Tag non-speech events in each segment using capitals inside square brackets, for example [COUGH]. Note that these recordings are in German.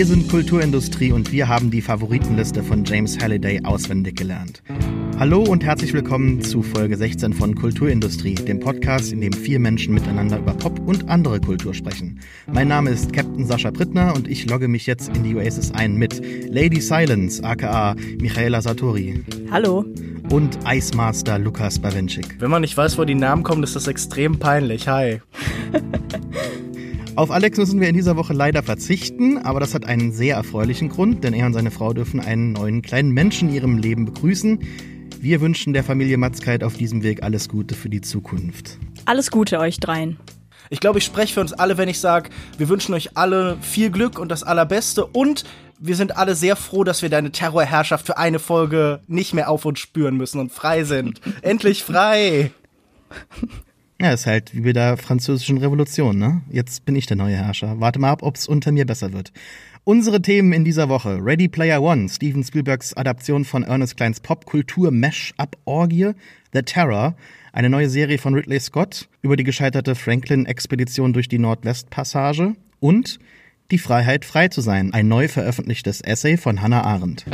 Wir sind Kulturindustrie und wir haben die Favoritenliste von James Halliday auswendig gelernt. Hallo und herzlich willkommen zu Folge 16 von Kulturindustrie, dem Podcast, in dem vier Menschen miteinander über Pop und andere Kultur sprechen. Mein Name ist Captain Sascha Brittner und ich logge mich jetzt in die Oasis ein mit Lady Silence, aka Michaela Satori. Hallo. Und Ice Master Lukas Bawenschik. Wenn man nicht weiß, wo die Namen kommen, ist das extrem peinlich. Hi. Auf Alex müssen wir in dieser Woche leider verzichten, aber das hat einen sehr erfreulichen Grund, denn er und seine Frau dürfen einen neuen kleinen Menschen in ihrem Leben begrüßen. Wir wünschen der Familie Matzkeit auf diesem Weg alles Gute für die Zukunft. Alles Gute euch dreien. Ich glaube, ich spreche für uns alle, wenn ich sage, wir wünschen euch alle viel Glück und das Allerbeste und wir sind alle sehr froh, dass wir deine Terrorherrschaft für eine Folge nicht mehr auf uns spüren müssen und frei sind. Endlich frei! Ja, ist halt wie bei der französischen Revolution, ne? Jetzt bin ich der neue Herrscher. Warte mal ab, ob's unter mir besser wird. Unsere Themen in dieser Woche. Ready Player One, Steven Spielbergs Adaption von Ernest Kleins Popkultur Mesh-Up-Orgie, The Terror, eine neue Serie von Ridley Scott über die gescheiterte Franklin-Expedition durch die Nordwestpassage und Die Freiheit, frei zu sein, ein neu veröffentlichtes Essay von Hannah Arendt.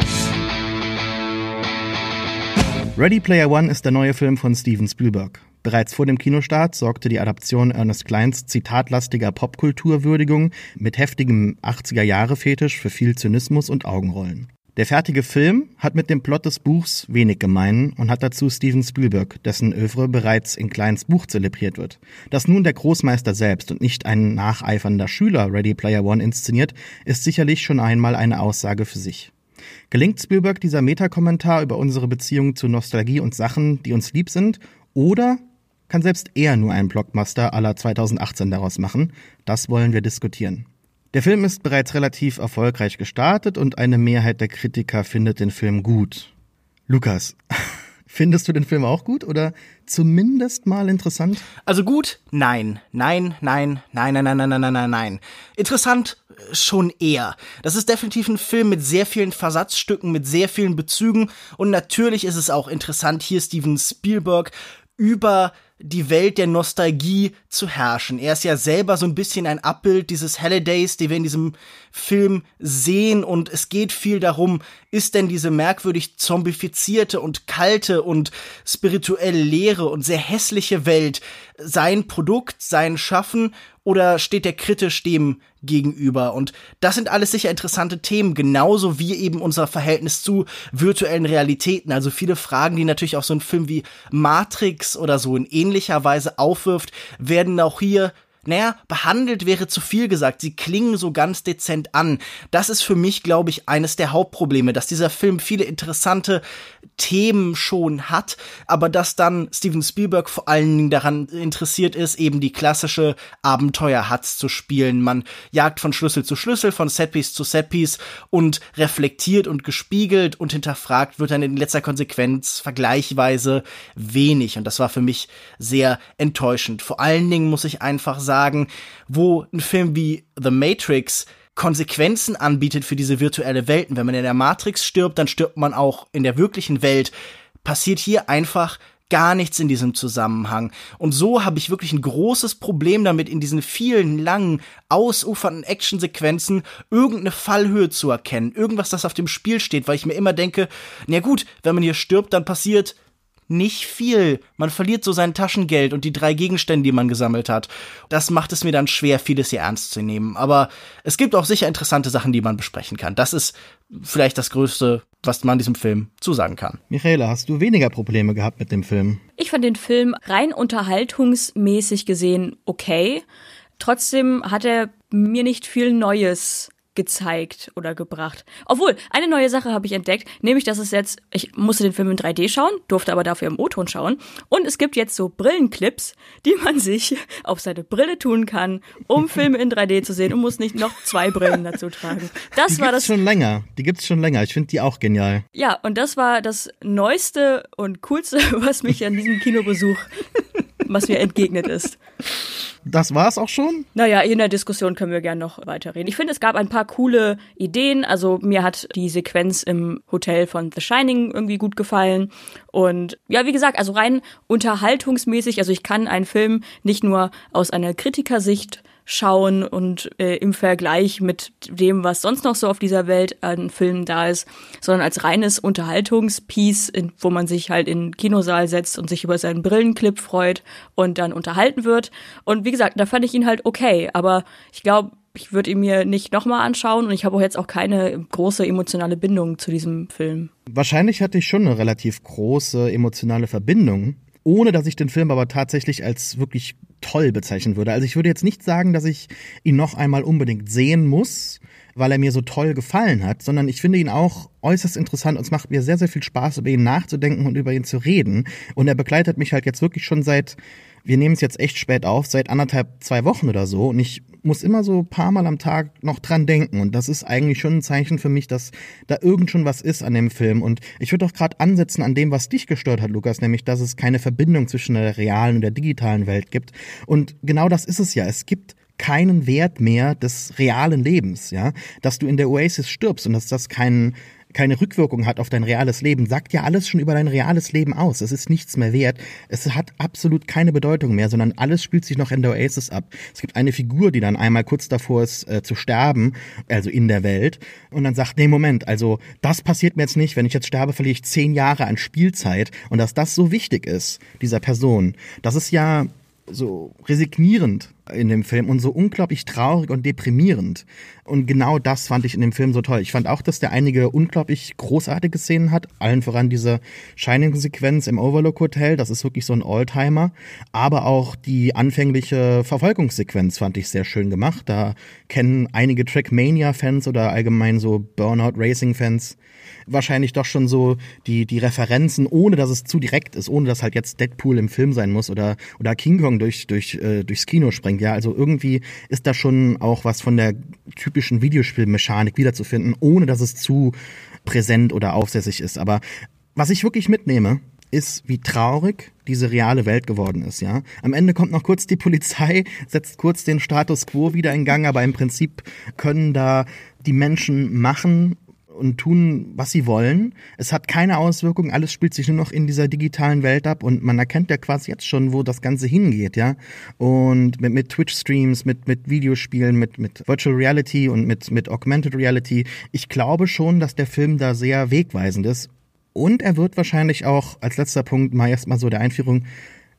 Ready Player One ist der neue Film von Steven Spielberg. Bereits vor dem Kinostart sorgte die Adaption Ernest Kleins zitatlastiger Popkulturwürdigung mit heftigem 80er-Jahre-Fetisch für viel Zynismus und Augenrollen. Der fertige Film hat mit dem Plot des Buchs wenig gemein und hat dazu Steven Spielberg, dessen Övre bereits in Kleins Buch zelebriert wird. Dass nun der Großmeister selbst und nicht ein nacheifernder Schüler Ready Player One inszeniert, ist sicherlich schon einmal eine Aussage für sich. Gelingt Spielberg dieser Metakommentar über unsere Beziehung zu Nostalgie und Sachen, die uns lieb sind, oder kann selbst er nur einen Blockbuster aller 2018 daraus machen? Das wollen wir diskutieren. Der Film ist bereits relativ erfolgreich gestartet und eine Mehrheit der Kritiker findet den Film gut. Lukas, [LAUGHS] findest du den Film auch gut oder zumindest mal interessant? Also gut? Nein. Nein, nein, nein, nein, nein, nein, nein, nein, nein. Interessant schon eher. Das ist definitiv ein Film mit sehr vielen Versatzstücken, mit sehr vielen Bezügen und natürlich ist es auch interessant, hier Steven Spielberg über die Welt der Nostalgie zu herrschen. Er ist ja selber so ein bisschen ein Abbild dieses Hallidays, die wir in diesem Film sehen und es geht viel darum, ist denn diese merkwürdig zombifizierte und kalte und spirituell leere und sehr hässliche Welt sein Produkt, sein Schaffen oder steht er kritisch dem gegenüber? Und das sind alles sicher interessante Themen, genauso wie eben unser Verhältnis zu virtuellen Realitäten. Also viele Fragen, die natürlich auch so ein Film wie Matrix oder so in ähnlicher Weise aufwirft, werden auch hier naja, behandelt wäre zu viel gesagt. Sie klingen so ganz dezent an. Das ist für mich, glaube ich, eines der Hauptprobleme, dass dieser Film viele interessante Themen schon hat, aber dass dann Steven Spielberg vor allen Dingen daran interessiert ist, eben die klassische Abenteuer-Hatz zu spielen. Man jagt von Schlüssel zu Schlüssel, von Setpiece zu Setpiece und reflektiert und gespiegelt und hinterfragt wird dann in letzter Konsequenz vergleichsweise wenig. Und das war für mich sehr enttäuschend. Vor allen Dingen muss ich einfach sagen, sagen, wo ein Film wie The Matrix Konsequenzen anbietet für diese virtuelle Welten. Wenn man in der Matrix stirbt, dann stirbt man auch in der wirklichen Welt. Passiert hier einfach gar nichts in diesem Zusammenhang. Und so habe ich wirklich ein großes Problem damit, in diesen vielen langen, ausufernden Actionsequenzen irgendeine Fallhöhe zu erkennen. Irgendwas, das auf dem Spiel steht, weil ich mir immer denke, na gut, wenn man hier stirbt, dann passiert nicht viel. Man verliert so sein Taschengeld und die drei Gegenstände, die man gesammelt hat. Das macht es mir dann schwer, vieles hier ernst zu nehmen. Aber es gibt auch sicher interessante Sachen, die man besprechen kann. Das ist vielleicht das Größte, was man diesem Film zusagen kann. Michaela, hast du weniger Probleme gehabt mit dem Film? Ich fand den Film rein unterhaltungsmäßig gesehen okay. Trotzdem hat er mir nicht viel Neues gezeigt oder gebracht. Obwohl, eine neue Sache habe ich entdeckt, nämlich, dass es jetzt, ich musste den Film in 3D schauen, durfte aber dafür im O-Ton schauen. Und es gibt jetzt so Brillenclips, die man sich [LAUGHS] auf seine Brille tun kann, um [LAUGHS] Filme in 3D zu sehen und muss nicht noch zwei Brillen dazu tragen. Das die war das schon länger. Die gibt's schon länger. Ich finde die auch genial. Ja, und das war das neueste und coolste, [LAUGHS] was mich an diesem Kinobesuch, was mir entgegnet ist das war's auch schon? Naja, in der Diskussion können wir gerne noch weiterreden. Ich finde, es gab ein paar coole Ideen. Also mir hat die Sequenz im Hotel von The Shining irgendwie gut gefallen. Und ja, wie gesagt, also rein unterhaltungsmäßig, also ich kann einen Film nicht nur aus einer Kritikersicht schauen und äh, im Vergleich mit dem, was sonst noch so auf dieser Welt an Filmen da ist, sondern als reines Unterhaltungspiece, in, wo man sich halt in den Kinosaal setzt und sich über seinen Brillenclip freut und dann unterhalten wird. Und wie gesagt, da fand ich ihn halt okay, aber ich glaube, ich würde ihn mir nicht nochmal anschauen und ich habe auch jetzt auch keine große emotionale Bindung zu diesem Film. Wahrscheinlich hatte ich schon eine relativ große emotionale Verbindung, ohne dass ich den Film aber tatsächlich als wirklich toll bezeichnen würde. Also ich würde jetzt nicht sagen, dass ich ihn noch einmal unbedingt sehen muss, weil er mir so toll gefallen hat, sondern ich finde ihn auch äußerst interessant und es macht mir sehr, sehr viel Spaß, über ihn nachzudenken und über ihn zu reden. Und er begleitet mich halt jetzt wirklich schon seit wir nehmen es jetzt echt spät auf, seit anderthalb, zwei Wochen oder so. Und ich muss immer so ein paar Mal am Tag noch dran denken. Und das ist eigentlich schon ein Zeichen für mich, dass da irgend schon was ist an dem Film. Und ich würde auch gerade ansetzen an dem, was dich gestört hat, Lukas, nämlich, dass es keine Verbindung zwischen der realen und der digitalen Welt gibt. Und genau das ist es ja. Es gibt keinen Wert mehr des realen Lebens, ja, dass du in der Oasis stirbst und dass das keinen keine Rückwirkung hat auf dein reales Leben, sagt ja alles schon über dein reales Leben aus. Es ist nichts mehr wert. Es hat absolut keine Bedeutung mehr, sondern alles spielt sich noch in der Oasis ab. Es gibt eine Figur, die dann einmal kurz davor ist äh, zu sterben, also in der Welt, und dann sagt, nee, Moment, also das passiert mir jetzt nicht. Wenn ich jetzt sterbe, verliere ich zehn Jahre an Spielzeit. Und dass das so wichtig ist, dieser Person, das ist ja so resignierend in dem Film und so unglaublich traurig und deprimierend. Und genau das fand ich in dem Film so toll. Ich fand auch, dass der einige unglaublich großartige Szenen hat. Allen voran diese Shining-Sequenz im Overlook Hotel. Das ist wirklich so ein Alltimer. Aber auch die anfängliche Verfolgungssequenz fand ich sehr schön gemacht. Da kennen einige Trackmania-Fans oder allgemein so Burnout Racing-Fans wahrscheinlich doch schon so die, die Referenzen, ohne dass es zu direkt ist, ohne dass halt jetzt Deadpool im Film sein muss oder, oder King Kong durch, durch, äh, durchs Kino sprengt. Ja, also irgendwie ist da schon auch was von der typischen Videospielmechanik wiederzufinden, ohne dass es zu präsent oder aufsässig ist. Aber was ich wirklich mitnehme, ist, wie traurig diese reale Welt geworden ist, ja. Am Ende kommt noch kurz die Polizei, setzt kurz den Status quo wieder in Gang, aber im Prinzip können da die Menschen machen, und tun, was sie wollen. Es hat keine Auswirkungen, alles spielt sich nur noch in dieser digitalen Welt ab und man erkennt ja quasi jetzt schon, wo das Ganze hingeht, ja. Und mit, mit Twitch-Streams, mit, mit Videospielen, mit, mit Virtual Reality und mit, mit Augmented Reality. Ich glaube schon, dass der Film da sehr wegweisend ist. Und er wird wahrscheinlich auch, als letzter Punkt, mal erstmal so der Einführung,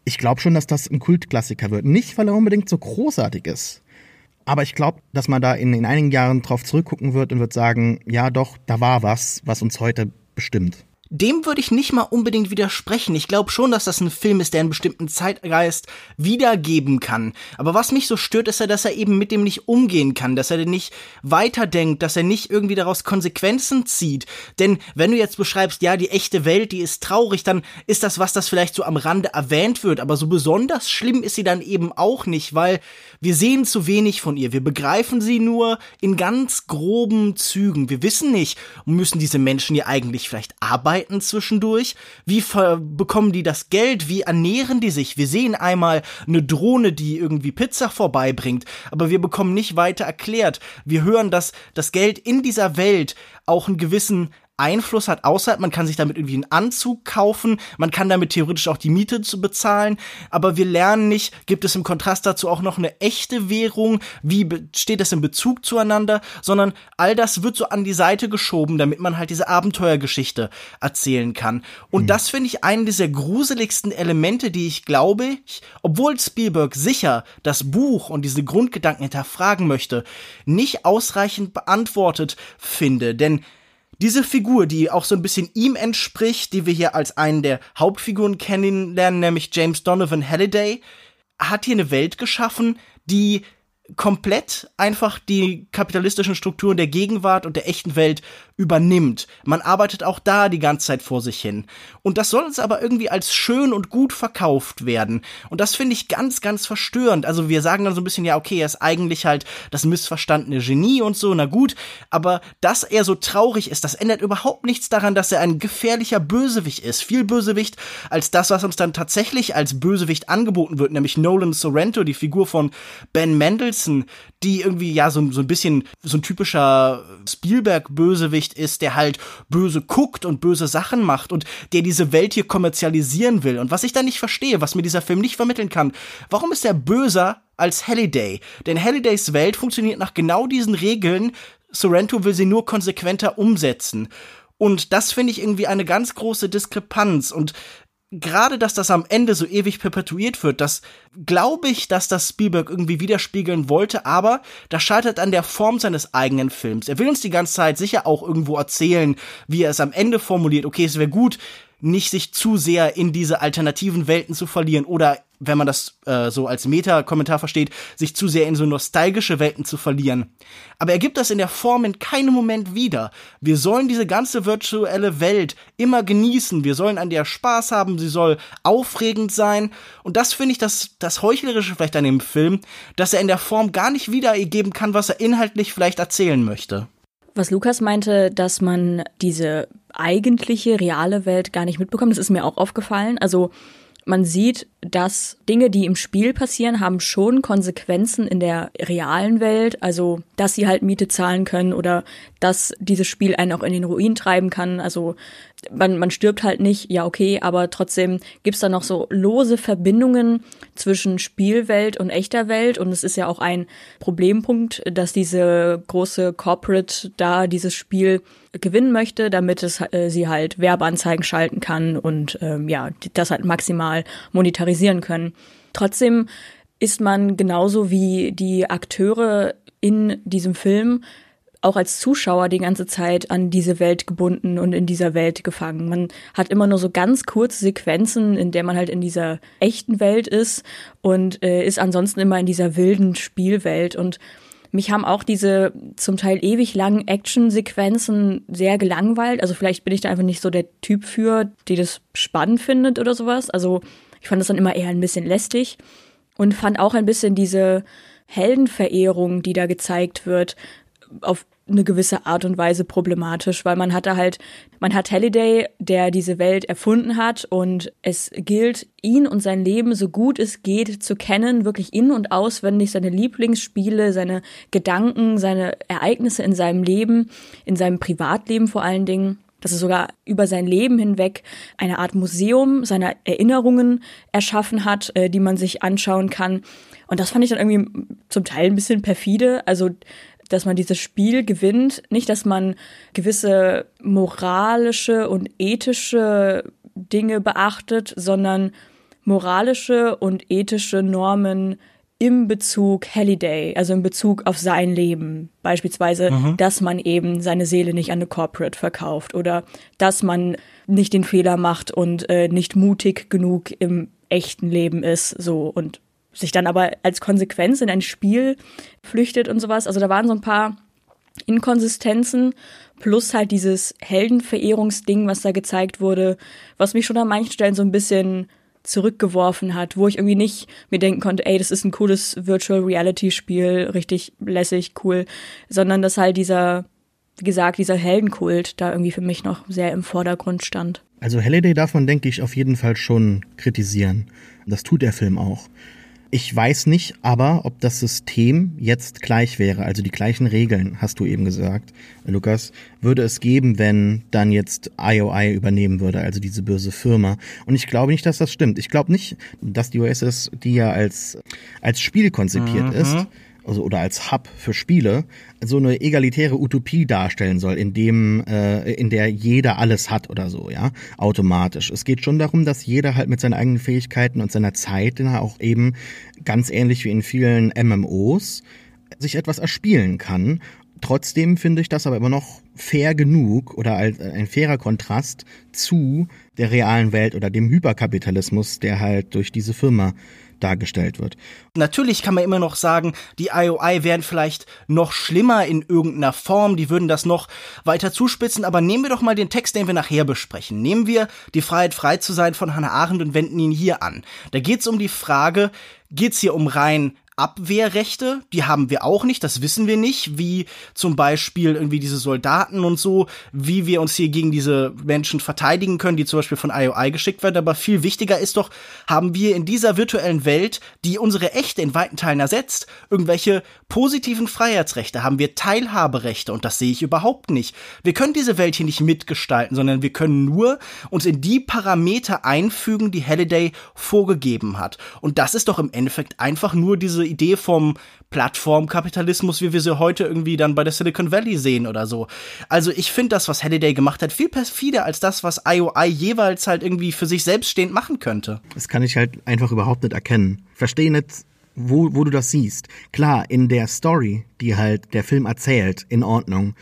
ich glaube schon, dass das ein Kultklassiker wird. Nicht, weil er unbedingt so großartig ist, aber ich glaube, dass man da in, in einigen Jahren drauf zurückgucken wird und wird sagen, ja doch, da war was, was uns heute bestimmt. Dem würde ich nicht mal unbedingt widersprechen. Ich glaube schon, dass das ein Film ist, der einen bestimmten Zeitgeist wiedergeben kann. Aber was mich so stört, ist ja, dass er eben mit dem nicht umgehen kann, dass er nicht weiterdenkt, dass er nicht irgendwie daraus Konsequenzen zieht. Denn wenn du jetzt beschreibst, ja, die echte Welt, die ist traurig, dann ist das was, das vielleicht so am Rande erwähnt wird. Aber so besonders schlimm ist sie dann eben auch nicht, weil wir sehen zu wenig von ihr. Wir begreifen sie nur in ganz groben Zügen. Wir wissen nicht, müssen diese Menschen hier eigentlich vielleicht arbeiten zwischendurch? Wie bekommen die das Geld? Wie ernähren die sich? Wir sehen einmal eine Drohne, die irgendwie Pizza vorbeibringt, aber wir bekommen nicht weiter erklärt. Wir hören, dass das Geld in dieser Welt auch einen gewissen Einfluss hat außerhalb. Man kann sich damit irgendwie einen Anzug kaufen, man kann damit theoretisch auch die Miete zu bezahlen, aber wir lernen nicht, gibt es im Kontrast dazu auch noch eine echte Währung, wie steht es in Bezug zueinander, sondern all das wird so an die Seite geschoben, damit man halt diese Abenteuergeschichte erzählen kann. Und mhm. das finde ich einen dieser gruseligsten Elemente, die ich glaube, ich, obwohl Spielberg sicher das Buch und diese Grundgedanken hinterfragen möchte, nicht ausreichend beantwortet finde, denn diese Figur, die auch so ein bisschen ihm entspricht, die wir hier als einen der Hauptfiguren kennenlernen, nämlich James Donovan Halliday, hat hier eine Welt geschaffen, die komplett einfach die kapitalistischen Strukturen der Gegenwart und der echten Welt übernimmt. Man arbeitet auch da die ganze Zeit vor sich hin. Und das soll uns aber irgendwie als schön und gut verkauft werden. Und das finde ich ganz, ganz verstörend. Also wir sagen dann so ein bisschen, ja, okay, er ist eigentlich halt das missverstandene Genie und so, na gut. Aber dass er so traurig ist, das ändert überhaupt nichts daran, dass er ein gefährlicher Bösewicht ist. Viel Bösewicht als das, was uns dann tatsächlich als Bösewicht angeboten wird, nämlich Nolan Sorrento, die Figur von Ben Mendelssohn, die irgendwie ja so, so ein bisschen so ein typischer Spielberg-Bösewicht ist, der halt böse guckt und böse Sachen macht und der diese Welt hier kommerzialisieren will. Und was ich da nicht verstehe, was mir dieser Film nicht vermitteln kann, warum ist er böser als Halliday. Denn Hallidays Welt funktioniert nach genau diesen Regeln. Sorrento will sie nur konsequenter umsetzen. Und das finde ich irgendwie eine ganz große Diskrepanz. Und gerade, dass das am Ende so ewig perpetuiert wird, das glaube ich, dass das Spielberg irgendwie widerspiegeln wollte, aber das scheitert an der Form seines eigenen Films. Er will uns die ganze Zeit sicher auch irgendwo erzählen, wie er es am Ende formuliert. Okay, es wäre gut, nicht sich zu sehr in diese alternativen Welten zu verlieren oder wenn man das äh, so als Meta-Kommentar versteht, sich zu sehr in so nostalgische Welten zu verlieren. Aber er gibt das in der Form in keinem Moment wieder. Wir sollen diese ganze virtuelle Welt immer genießen. Wir sollen an der Spaß haben. Sie soll aufregend sein. Und das finde ich das, das Heuchlerische vielleicht an dem Film, dass er in der Form gar nicht wiedergeben kann, was er inhaltlich vielleicht erzählen möchte. Was Lukas meinte, dass man diese eigentliche reale Welt gar nicht mitbekommt, das ist mir auch aufgefallen. Also man sieht, dass Dinge, die im Spiel passieren, haben schon Konsequenzen in der realen Welt. Also, dass sie halt Miete zahlen können oder dass dieses Spiel einen auch in den Ruin treiben kann. Also, man, man stirbt halt nicht, ja okay, aber trotzdem gibt's da noch so lose Verbindungen zwischen Spielwelt und echter Welt. Und es ist ja auch ein Problempunkt, dass diese große Corporate da dieses Spiel gewinnen möchte, damit es äh, sie halt Werbeanzeigen schalten kann und ähm, ja, das halt maximal monetarisieren können. Trotzdem ist man genauso wie die Akteure in diesem Film auch als Zuschauer die ganze Zeit an diese Welt gebunden und in dieser Welt gefangen. Man hat immer nur so ganz kurze Sequenzen, in der man halt in dieser echten Welt ist und äh, ist ansonsten immer in dieser wilden Spielwelt und mich haben auch diese zum Teil ewig langen Action-Sequenzen sehr gelangweilt. Also vielleicht bin ich da einfach nicht so der Typ für, die das spannend findet oder sowas. Also ich fand das dann immer eher ein bisschen lästig und fand auch ein bisschen diese Heldenverehrung, die da gezeigt wird, auf eine gewisse Art und Weise problematisch, weil man hatte halt, man hat Halliday, der diese Welt erfunden hat und es gilt, ihn und sein Leben so gut es geht zu kennen, wirklich in- und auswendig, seine Lieblingsspiele, seine Gedanken, seine Ereignisse in seinem Leben, in seinem Privatleben vor allen Dingen dass er sogar über sein Leben hinweg eine Art Museum seiner Erinnerungen erschaffen hat, äh, die man sich anschauen kann. Und das fand ich dann irgendwie zum Teil ein bisschen perfide. Also dass man dieses Spiel gewinnt, nicht, dass man gewisse moralische und ethische Dinge beachtet, sondern moralische und ethische Normen im Bezug Halliday, also in Bezug auf sein Leben. Beispielsweise, mhm. dass man eben seine Seele nicht an eine Corporate verkauft oder dass man nicht den Fehler macht und äh, nicht mutig genug im echten Leben ist, so und sich dann aber als Konsequenz in ein Spiel flüchtet und sowas. Also da waren so ein paar Inkonsistenzen plus halt dieses Heldenverehrungsding, was da gezeigt wurde, was mich schon an manchen Stellen so ein bisschen zurückgeworfen hat, wo ich irgendwie nicht mir denken konnte, ey, das ist ein cooles Virtual Reality Spiel, richtig lässig, cool, sondern dass halt dieser, wie gesagt, dieser Heldenkult da irgendwie für mich noch sehr im Vordergrund stand. Also Halliday darf man, denke ich, auf jeden Fall schon kritisieren. Das tut der Film auch. Ich weiß nicht aber, ob das System jetzt gleich wäre, also die gleichen Regeln, hast du eben gesagt, Lukas, würde es geben, wenn dann jetzt IOI übernehmen würde, also diese böse Firma. Und ich glaube nicht, dass das stimmt. Ich glaube nicht, dass die OSS, die ja als, als Spiel konzipiert mhm. ist, also oder als Hub für Spiele so eine egalitäre Utopie darstellen soll, in dem äh, in der jeder alles hat oder so, ja, automatisch. Es geht schon darum, dass jeder halt mit seinen eigenen Fähigkeiten und seiner Zeit, dann auch eben ganz ähnlich wie in vielen MMOs sich etwas erspielen kann. Trotzdem finde ich das aber immer noch fair genug oder als ein fairer Kontrast zu der realen Welt oder dem Hyperkapitalismus, der halt durch diese Firma dargestellt wird. Natürlich kann man immer noch sagen, die IOI wären vielleicht noch schlimmer in irgendeiner Form, die würden das noch weiter zuspitzen, aber nehmen wir doch mal den Text, den wir nachher besprechen. Nehmen wir die Freiheit frei zu sein von Hannah Arendt und wenden ihn hier an. Da geht es um die Frage, geht es hier um rein Abwehrrechte, die haben wir auch nicht, das wissen wir nicht, wie zum Beispiel irgendwie diese Soldaten und so, wie wir uns hier gegen diese Menschen verteidigen können, die zum Beispiel von IOI geschickt werden. Aber viel wichtiger ist doch, haben wir in dieser virtuellen Welt, die unsere echte in weiten Teilen ersetzt, irgendwelche positiven Freiheitsrechte, haben wir Teilhaberechte und das sehe ich überhaupt nicht. Wir können diese Welt hier nicht mitgestalten, sondern wir können nur uns in die Parameter einfügen, die Halliday vorgegeben hat. Und das ist doch im Endeffekt einfach nur diese Idee vom Plattformkapitalismus, wie wir sie heute irgendwie dann bei der Silicon Valley sehen oder so. Also ich finde das, was Halliday gemacht hat, viel perfider als das, was IOI jeweils halt irgendwie für sich selbst stehend machen könnte. Das kann ich halt einfach überhaupt nicht erkennen. Verstehe nicht, wo, wo du das siehst. Klar, in der Story, die halt der Film erzählt, in Ordnung.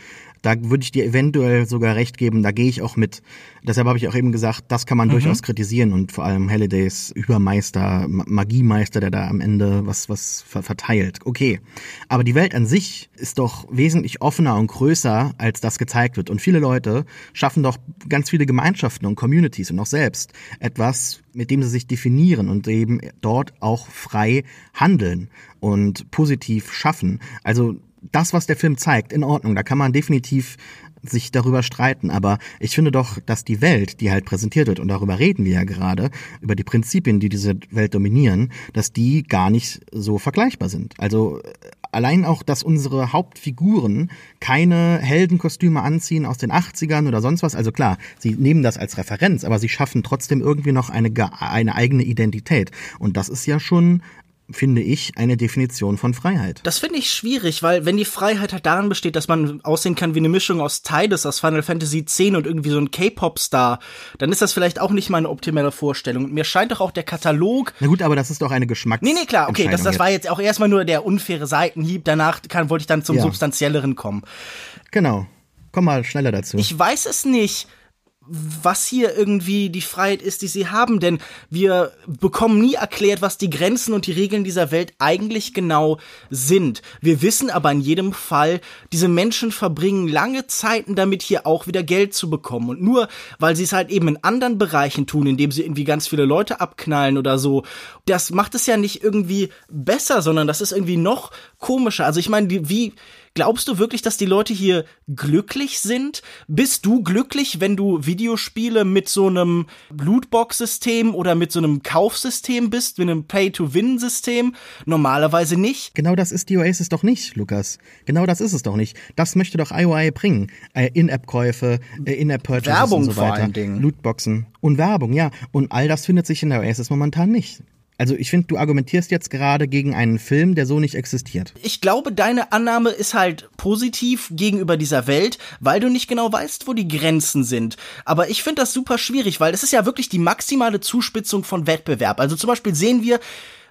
Da würde ich dir eventuell sogar recht geben, da gehe ich auch mit. Deshalb habe ich auch eben gesagt, das kann man mhm. durchaus kritisieren und vor allem Hallidays Übermeister, Magiemeister, der da am Ende was, was verteilt. Okay. Aber die Welt an sich ist doch wesentlich offener und größer, als das gezeigt wird. Und viele Leute schaffen doch ganz viele Gemeinschaften und Communities und auch selbst etwas, mit dem sie sich definieren und eben dort auch frei handeln und positiv schaffen. Also das, was der Film zeigt, in Ordnung. Da kann man definitiv sich darüber streiten, aber ich finde doch, dass die Welt, die halt präsentiert wird, und darüber reden wir ja gerade, über die Prinzipien, die diese Welt dominieren, dass die gar nicht so vergleichbar sind. Also äh, allein auch, dass unsere Hauptfiguren keine Heldenkostüme anziehen aus den 80ern oder sonst was. Also klar, sie nehmen das als Referenz, aber sie schaffen trotzdem irgendwie noch eine, eine eigene Identität. Und das ist ja schon finde ich, eine Definition von Freiheit. Das finde ich schwierig, weil wenn die Freiheit halt daran besteht, dass man aussehen kann wie eine Mischung aus Tidus aus Final Fantasy X und irgendwie so ein K-Pop-Star, dann ist das vielleicht auch nicht meine optimale Vorstellung. mir scheint doch auch der Katalog. Na gut, aber das ist doch eine Geschmacks. Nee, nee, klar, okay, das, das war jetzt auch erstmal nur der unfaire Seitenhieb. Danach kann, wollte ich dann zum ja. Substanzielleren kommen. Genau. Komm mal schneller dazu. Ich weiß es nicht was hier irgendwie die Freiheit ist, die sie haben, denn wir bekommen nie erklärt, was die Grenzen und die Regeln dieser Welt eigentlich genau sind. Wir wissen aber in jedem Fall, diese Menschen verbringen lange Zeiten damit, hier auch wieder Geld zu bekommen. Und nur weil sie es halt eben in anderen Bereichen tun, indem sie irgendwie ganz viele Leute abknallen oder so, das macht es ja nicht irgendwie besser, sondern das ist irgendwie noch komischer. Also ich meine, wie Glaubst du wirklich, dass die Leute hier glücklich sind? Bist du glücklich, wenn du Videospiele mit so einem Lootbox-System oder mit so einem Kaufsystem bist, mit einem Pay-to-Win-System? Normalerweise nicht. Genau das ist die Oasis doch nicht, Lukas. Genau das ist es doch nicht. Das möchte doch IOI bringen. Äh, In-App-Käufe, äh, In-App-Purchases Werbung und so weiter. Vor allen Dingen. Lootboxen und Werbung, ja. Und all das findet sich in der Oasis momentan nicht. Also ich finde, du argumentierst jetzt gerade gegen einen Film, der so nicht existiert. Ich glaube, deine Annahme ist halt positiv gegenüber dieser Welt, weil du nicht genau weißt, wo die Grenzen sind. Aber ich finde das super schwierig, weil es ist ja wirklich die maximale Zuspitzung von Wettbewerb. Also zum Beispiel sehen wir,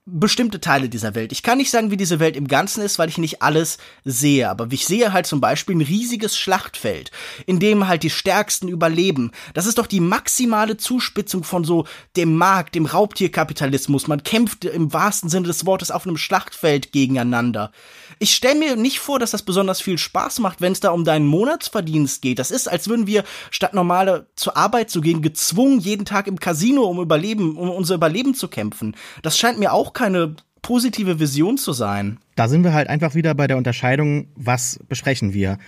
bestimmte Teile dieser Welt. Ich kann nicht sagen, wie diese Welt im Ganzen ist, weil ich nicht alles sehe. Aber ich sehe halt zum Beispiel ein riesiges Schlachtfeld, in dem halt die Stärksten überleben. Das ist doch die maximale Zuspitzung von so dem Markt, dem Raubtierkapitalismus. Man kämpft im wahrsten Sinne des Wortes auf einem Schlachtfeld gegeneinander. Ich stelle mir nicht vor, dass das besonders viel Spaß macht, wenn es da um deinen Monatsverdienst geht. Das ist, als würden wir statt normale zur Arbeit zu gehen, gezwungen, jeden Tag im Casino um Überleben, um unser Überleben zu kämpfen. Das scheint mir auch keine positive Vision zu sein. Da sind wir halt einfach wieder bei der Unterscheidung, was besprechen wir.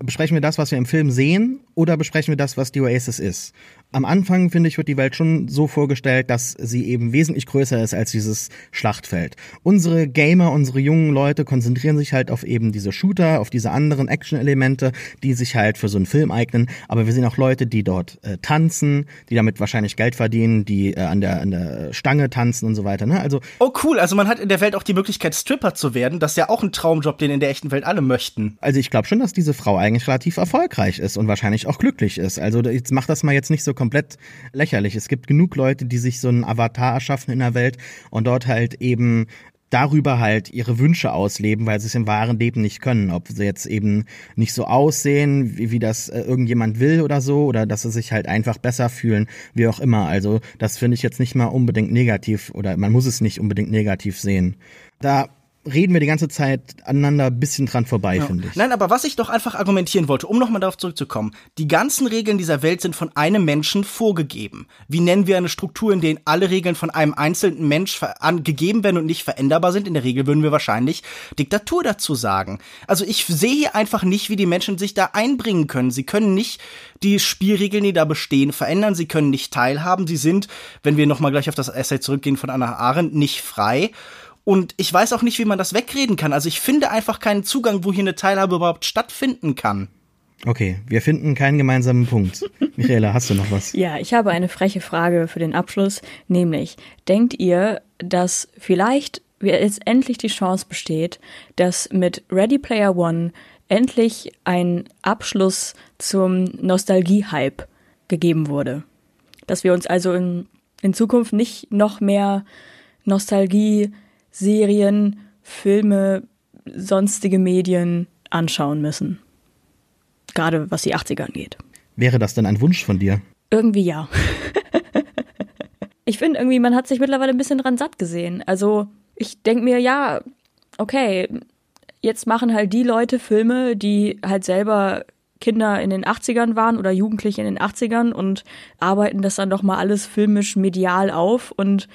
Besprechen wir das, was wir im Film sehen, oder besprechen wir das, was die Oasis ist? Am Anfang, finde ich, wird die Welt schon so vorgestellt, dass sie eben wesentlich größer ist als dieses Schlachtfeld. Unsere Gamer, unsere jungen Leute konzentrieren sich halt auf eben diese Shooter, auf diese anderen Action-Elemente, die sich halt für so einen Film eignen. Aber wir sehen auch Leute, die dort äh, tanzen, die damit wahrscheinlich Geld verdienen, die äh, an, der, an der Stange tanzen und so weiter. Ne? Also, oh cool, also man hat in der Welt auch die Möglichkeit, Stripper zu werden. Das ist ja auch ein Traumjob, den in der echten Welt alle möchten. Also ich glaube schon, dass diese Frau eigentlich relativ erfolgreich ist und wahrscheinlich auch glücklich ist. Also jetzt macht das mal jetzt nicht so komplett lächerlich. Es gibt genug Leute, die sich so einen Avatar erschaffen in der Welt und dort halt eben darüber halt ihre Wünsche ausleben, weil sie es im wahren Leben nicht können. Ob sie jetzt eben nicht so aussehen, wie, wie das äh, irgendjemand will oder so, oder dass sie sich halt einfach besser fühlen, wie auch immer. Also das finde ich jetzt nicht mal unbedingt negativ oder man muss es nicht unbedingt negativ sehen. Da reden wir die ganze Zeit aneinander ein bisschen dran vorbei, ja. finde ich. Nein, aber was ich doch einfach argumentieren wollte, um nochmal darauf zurückzukommen, die ganzen Regeln dieser Welt sind von einem Menschen vorgegeben. Wie nennen wir eine Struktur, in der alle Regeln von einem einzelnen Mensch gegeben werden und nicht veränderbar sind? In der Regel würden wir wahrscheinlich Diktatur dazu sagen. Also ich sehe hier einfach nicht, wie die Menschen sich da einbringen können. Sie können nicht die Spielregeln, die da bestehen, verändern. Sie können nicht teilhaben. Sie sind, wenn wir nochmal gleich auf das Essay zurückgehen von Anna Arendt, nicht frei. Und ich weiß auch nicht, wie man das wegreden kann. Also ich finde einfach keinen Zugang, wo hier eine Teilhabe überhaupt stattfinden kann. Okay, wir finden keinen gemeinsamen Punkt. [LAUGHS] Michaela, hast du noch was? Ja, ich habe eine freche Frage für den Abschluss, nämlich, denkt ihr, dass vielleicht jetzt endlich die Chance besteht, dass mit Ready Player One endlich ein Abschluss zum Nostalgie-Hype gegeben wurde. Dass wir uns also in, in Zukunft nicht noch mehr Nostalgie-Serien, Filme, sonstige Medien anschauen müssen. Gerade was die 80er angeht. Wäre das denn ein Wunsch von dir? Irgendwie ja. [LAUGHS] ich finde irgendwie, man hat sich mittlerweile ein bisschen dran satt gesehen. Also ich denke mir, ja, okay, jetzt machen halt die Leute Filme, die halt selber Kinder in den 80ern waren oder Jugendliche in den 80ern und arbeiten das dann doch mal alles filmisch medial auf und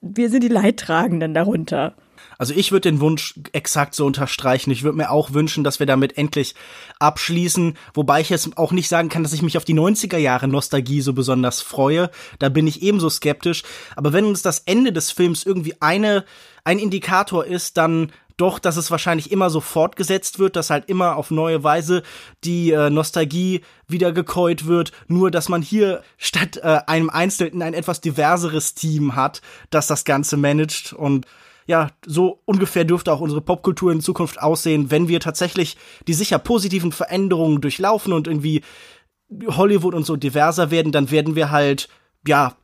wir sind die Leidtragenden darunter. Also ich würde den Wunsch exakt so unterstreichen. Ich würde mir auch wünschen, dass wir damit endlich abschließen, wobei ich jetzt auch nicht sagen kann, dass ich mich auf die 90er Jahre Nostalgie so besonders freue. Da bin ich ebenso skeptisch. Aber wenn uns das Ende des Films irgendwie eine, ein Indikator ist, dann doch, dass es wahrscheinlich immer so fortgesetzt wird, dass halt immer auf neue Weise die äh, Nostalgie wieder gekäut wird, nur dass man hier statt äh, einem Einzelnen ein etwas diverseres Team hat, das das Ganze managt. Und ja, so ungefähr dürfte auch unsere Popkultur in Zukunft aussehen, wenn wir tatsächlich die sicher positiven Veränderungen durchlaufen und irgendwie Hollywood und so diverser werden, dann werden wir halt ja,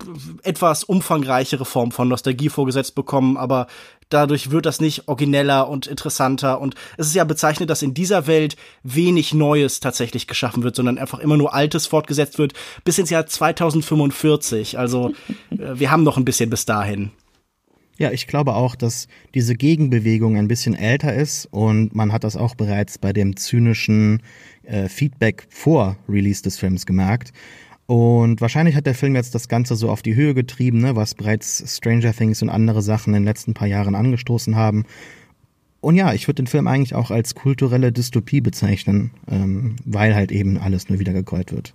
etwas umfangreichere Form von Nostalgie vorgesetzt bekommen, aber dadurch wird das nicht origineller und interessanter und es ist ja bezeichnet, dass in dieser Welt wenig Neues tatsächlich geschaffen wird, sondern einfach immer nur Altes fortgesetzt wird bis ins Jahr 2045. Also äh, wir haben noch ein bisschen bis dahin. Ja, ich glaube auch, dass diese Gegenbewegung ein bisschen älter ist und man hat das auch bereits bei dem zynischen äh, Feedback vor Release des Films gemerkt. Und wahrscheinlich hat der Film jetzt das Ganze so auf die Höhe getrieben, ne, was bereits Stranger Things und andere Sachen in den letzten paar Jahren angestoßen haben. Und ja, ich würde den Film eigentlich auch als kulturelle Dystopie bezeichnen, ähm, weil halt eben alles nur wieder gekäut wird.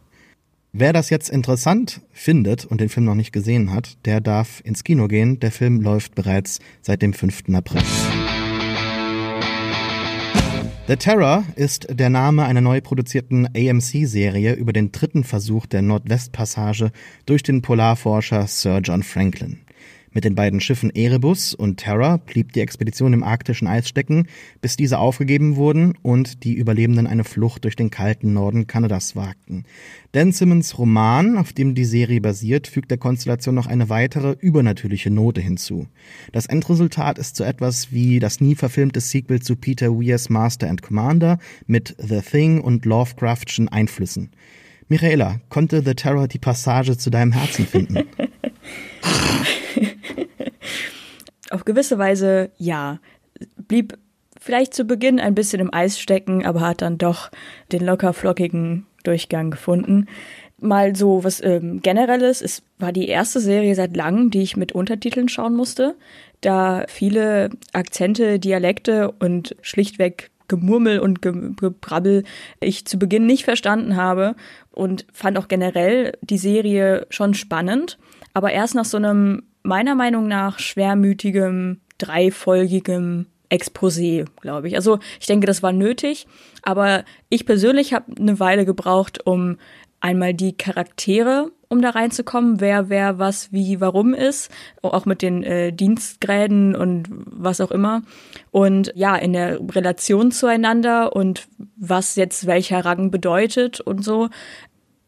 Wer das jetzt interessant findet und den Film noch nicht gesehen hat, der darf ins Kino gehen. Der Film läuft bereits seit dem 5. April. The Terror ist der Name einer neu produzierten AMC-Serie über den dritten Versuch der Nordwestpassage durch den Polarforscher Sir John Franklin. Mit den beiden Schiffen Erebus und Terror blieb die Expedition im arktischen Eis stecken, bis diese aufgegeben wurden und die Überlebenden eine Flucht durch den kalten Norden Kanadas wagten. Dan Simmons Roman, auf dem die Serie basiert, fügt der Konstellation noch eine weitere übernatürliche Note hinzu. Das Endresultat ist so etwas wie das nie verfilmte Sequel zu Peter Weirs Master and Commander mit The Thing und Lovecraftschen Einflüssen. Michaela, konnte The Terror die Passage zu deinem Herzen finden? [LAUGHS] Auf gewisse Weise ja. Blieb vielleicht zu Beginn ein bisschen im Eis stecken, aber hat dann doch den locker flockigen Durchgang gefunden. Mal so was ähm, generelles, es war die erste Serie seit langem, die ich mit Untertiteln schauen musste, da viele Akzente, Dialekte und schlichtweg Gemurmel und Gebrabbel ich zu Beginn nicht verstanden habe und fand auch generell die Serie schon spannend, aber erst nach so einem meiner Meinung nach schwermütigem, dreifolgigem Exposé, glaube ich. Also ich denke, das war nötig, aber ich persönlich habe eine Weile gebraucht, um einmal die Charaktere, um da reinzukommen, wer wer was wie warum ist, auch mit den äh, Dienstgräden und was auch immer und ja in der Relation zueinander und was jetzt welcher Rang bedeutet und so.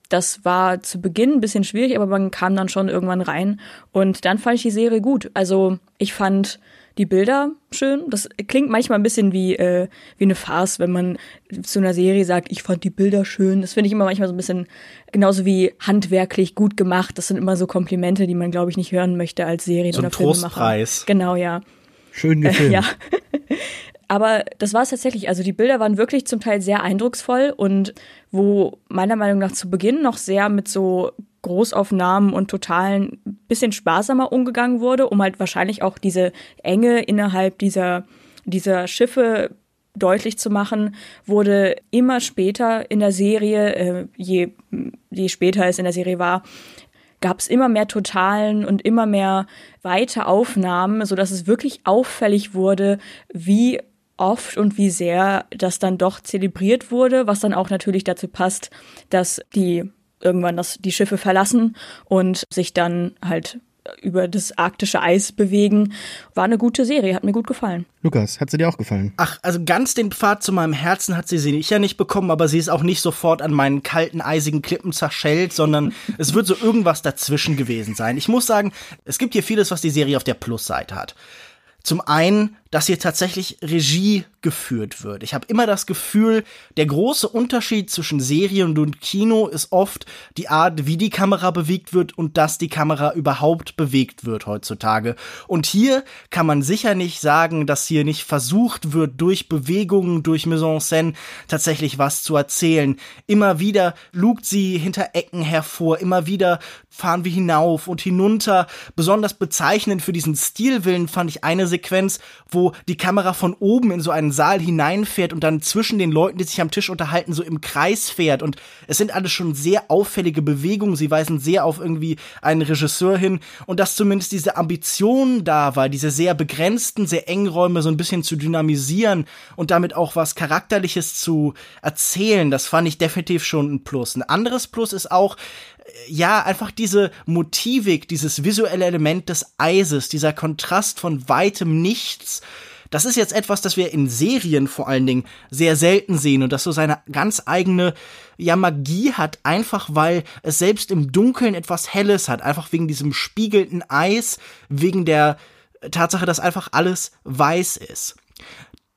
Das war zu Beginn ein bisschen schwierig, aber man kam dann schon irgendwann rein. Und dann fand ich die Serie gut. Also ich fand die Bilder schön. Das klingt manchmal ein bisschen wie, äh, wie eine Farce, wenn man zu einer Serie sagt, ich fand die Bilder schön. Das finde ich immer manchmal so ein bisschen genauso wie handwerklich gut gemacht. Das sind immer so Komplimente, die man, glaube ich, nicht hören möchte als Serien- so oder Filmemacher. Trostpreis. Genau, ja. Schön gefilmt. Äh, ja. [LAUGHS] Aber das war es tatsächlich. Also die Bilder waren wirklich zum Teil sehr eindrucksvoll und wo meiner Meinung nach zu Beginn noch sehr mit so Großaufnahmen und totalen bisschen sparsamer umgegangen wurde, um halt wahrscheinlich auch diese Enge innerhalb dieser, dieser Schiffe deutlich zu machen, wurde immer später in der Serie, äh, je, je später es in der Serie war, gab es immer mehr Totalen und immer mehr weite Aufnahmen, so dass es wirklich auffällig wurde, wie oft und wie sehr das dann doch zelebriert wurde, was dann auch natürlich dazu passt, dass die irgendwann das, die Schiffe verlassen und sich dann halt über das arktische Eis bewegen. War eine gute Serie, hat mir gut gefallen. Lukas, hat sie dir auch gefallen? Ach, also ganz den Pfad zu meinem Herzen hat sie sie ja nicht bekommen, aber sie ist auch nicht sofort an meinen kalten, eisigen Klippen zerschellt, sondern [LAUGHS] es wird so irgendwas dazwischen gewesen sein. Ich muss sagen, es gibt hier vieles, was die Serie auf der Plusseite hat. Zum einen dass hier tatsächlich Regie geführt wird. Ich habe immer das Gefühl, der große Unterschied zwischen Serien und Kino ist oft die Art, wie die Kamera bewegt wird und dass die Kamera überhaupt bewegt wird heutzutage. Und hier kann man sicher nicht sagen, dass hier nicht versucht wird, durch Bewegungen, durch Mise en scène tatsächlich was zu erzählen. Immer wieder lugt sie hinter Ecken hervor, immer wieder fahren wir hinauf und hinunter. Besonders bezeichnend für diesen Stilwillen fand ich eine Sequenz, wo die Kamera von oben in so einen Saal hineinfährt und dann zwischen den Leuten, die sich am Tisch unterhalten, so im Kreis fährt. Und es sind alles schon sehr auffällige Bewegungen. Sie weisen sehr auf irgendwie einen Regisseur hin. Und dass zumindest diese Ambition da war, diese sehr begrenzten, sehr engen Räume so ein bisschen zu dynamisieren und damit auch was Charakterliches zu erzählen, das fand ich definitiv schon ein Plus. Ein anderes Plus ist auch, ja, einfach diese Motivik, dieses visuelle Element des Eises, dieser Kontrast von weitem Nichts. Das ist jetzt etwas, das wir in Serien vor allen Dingen sehr selten sehen und das so seine ganz eigene ja Magie hat, einfach weil es selbst im Dunkeln etwas Helles hat, einfach wegen diesem spiegelnden Eis, wegen der Tatsache, dass einfach alles weiß ist.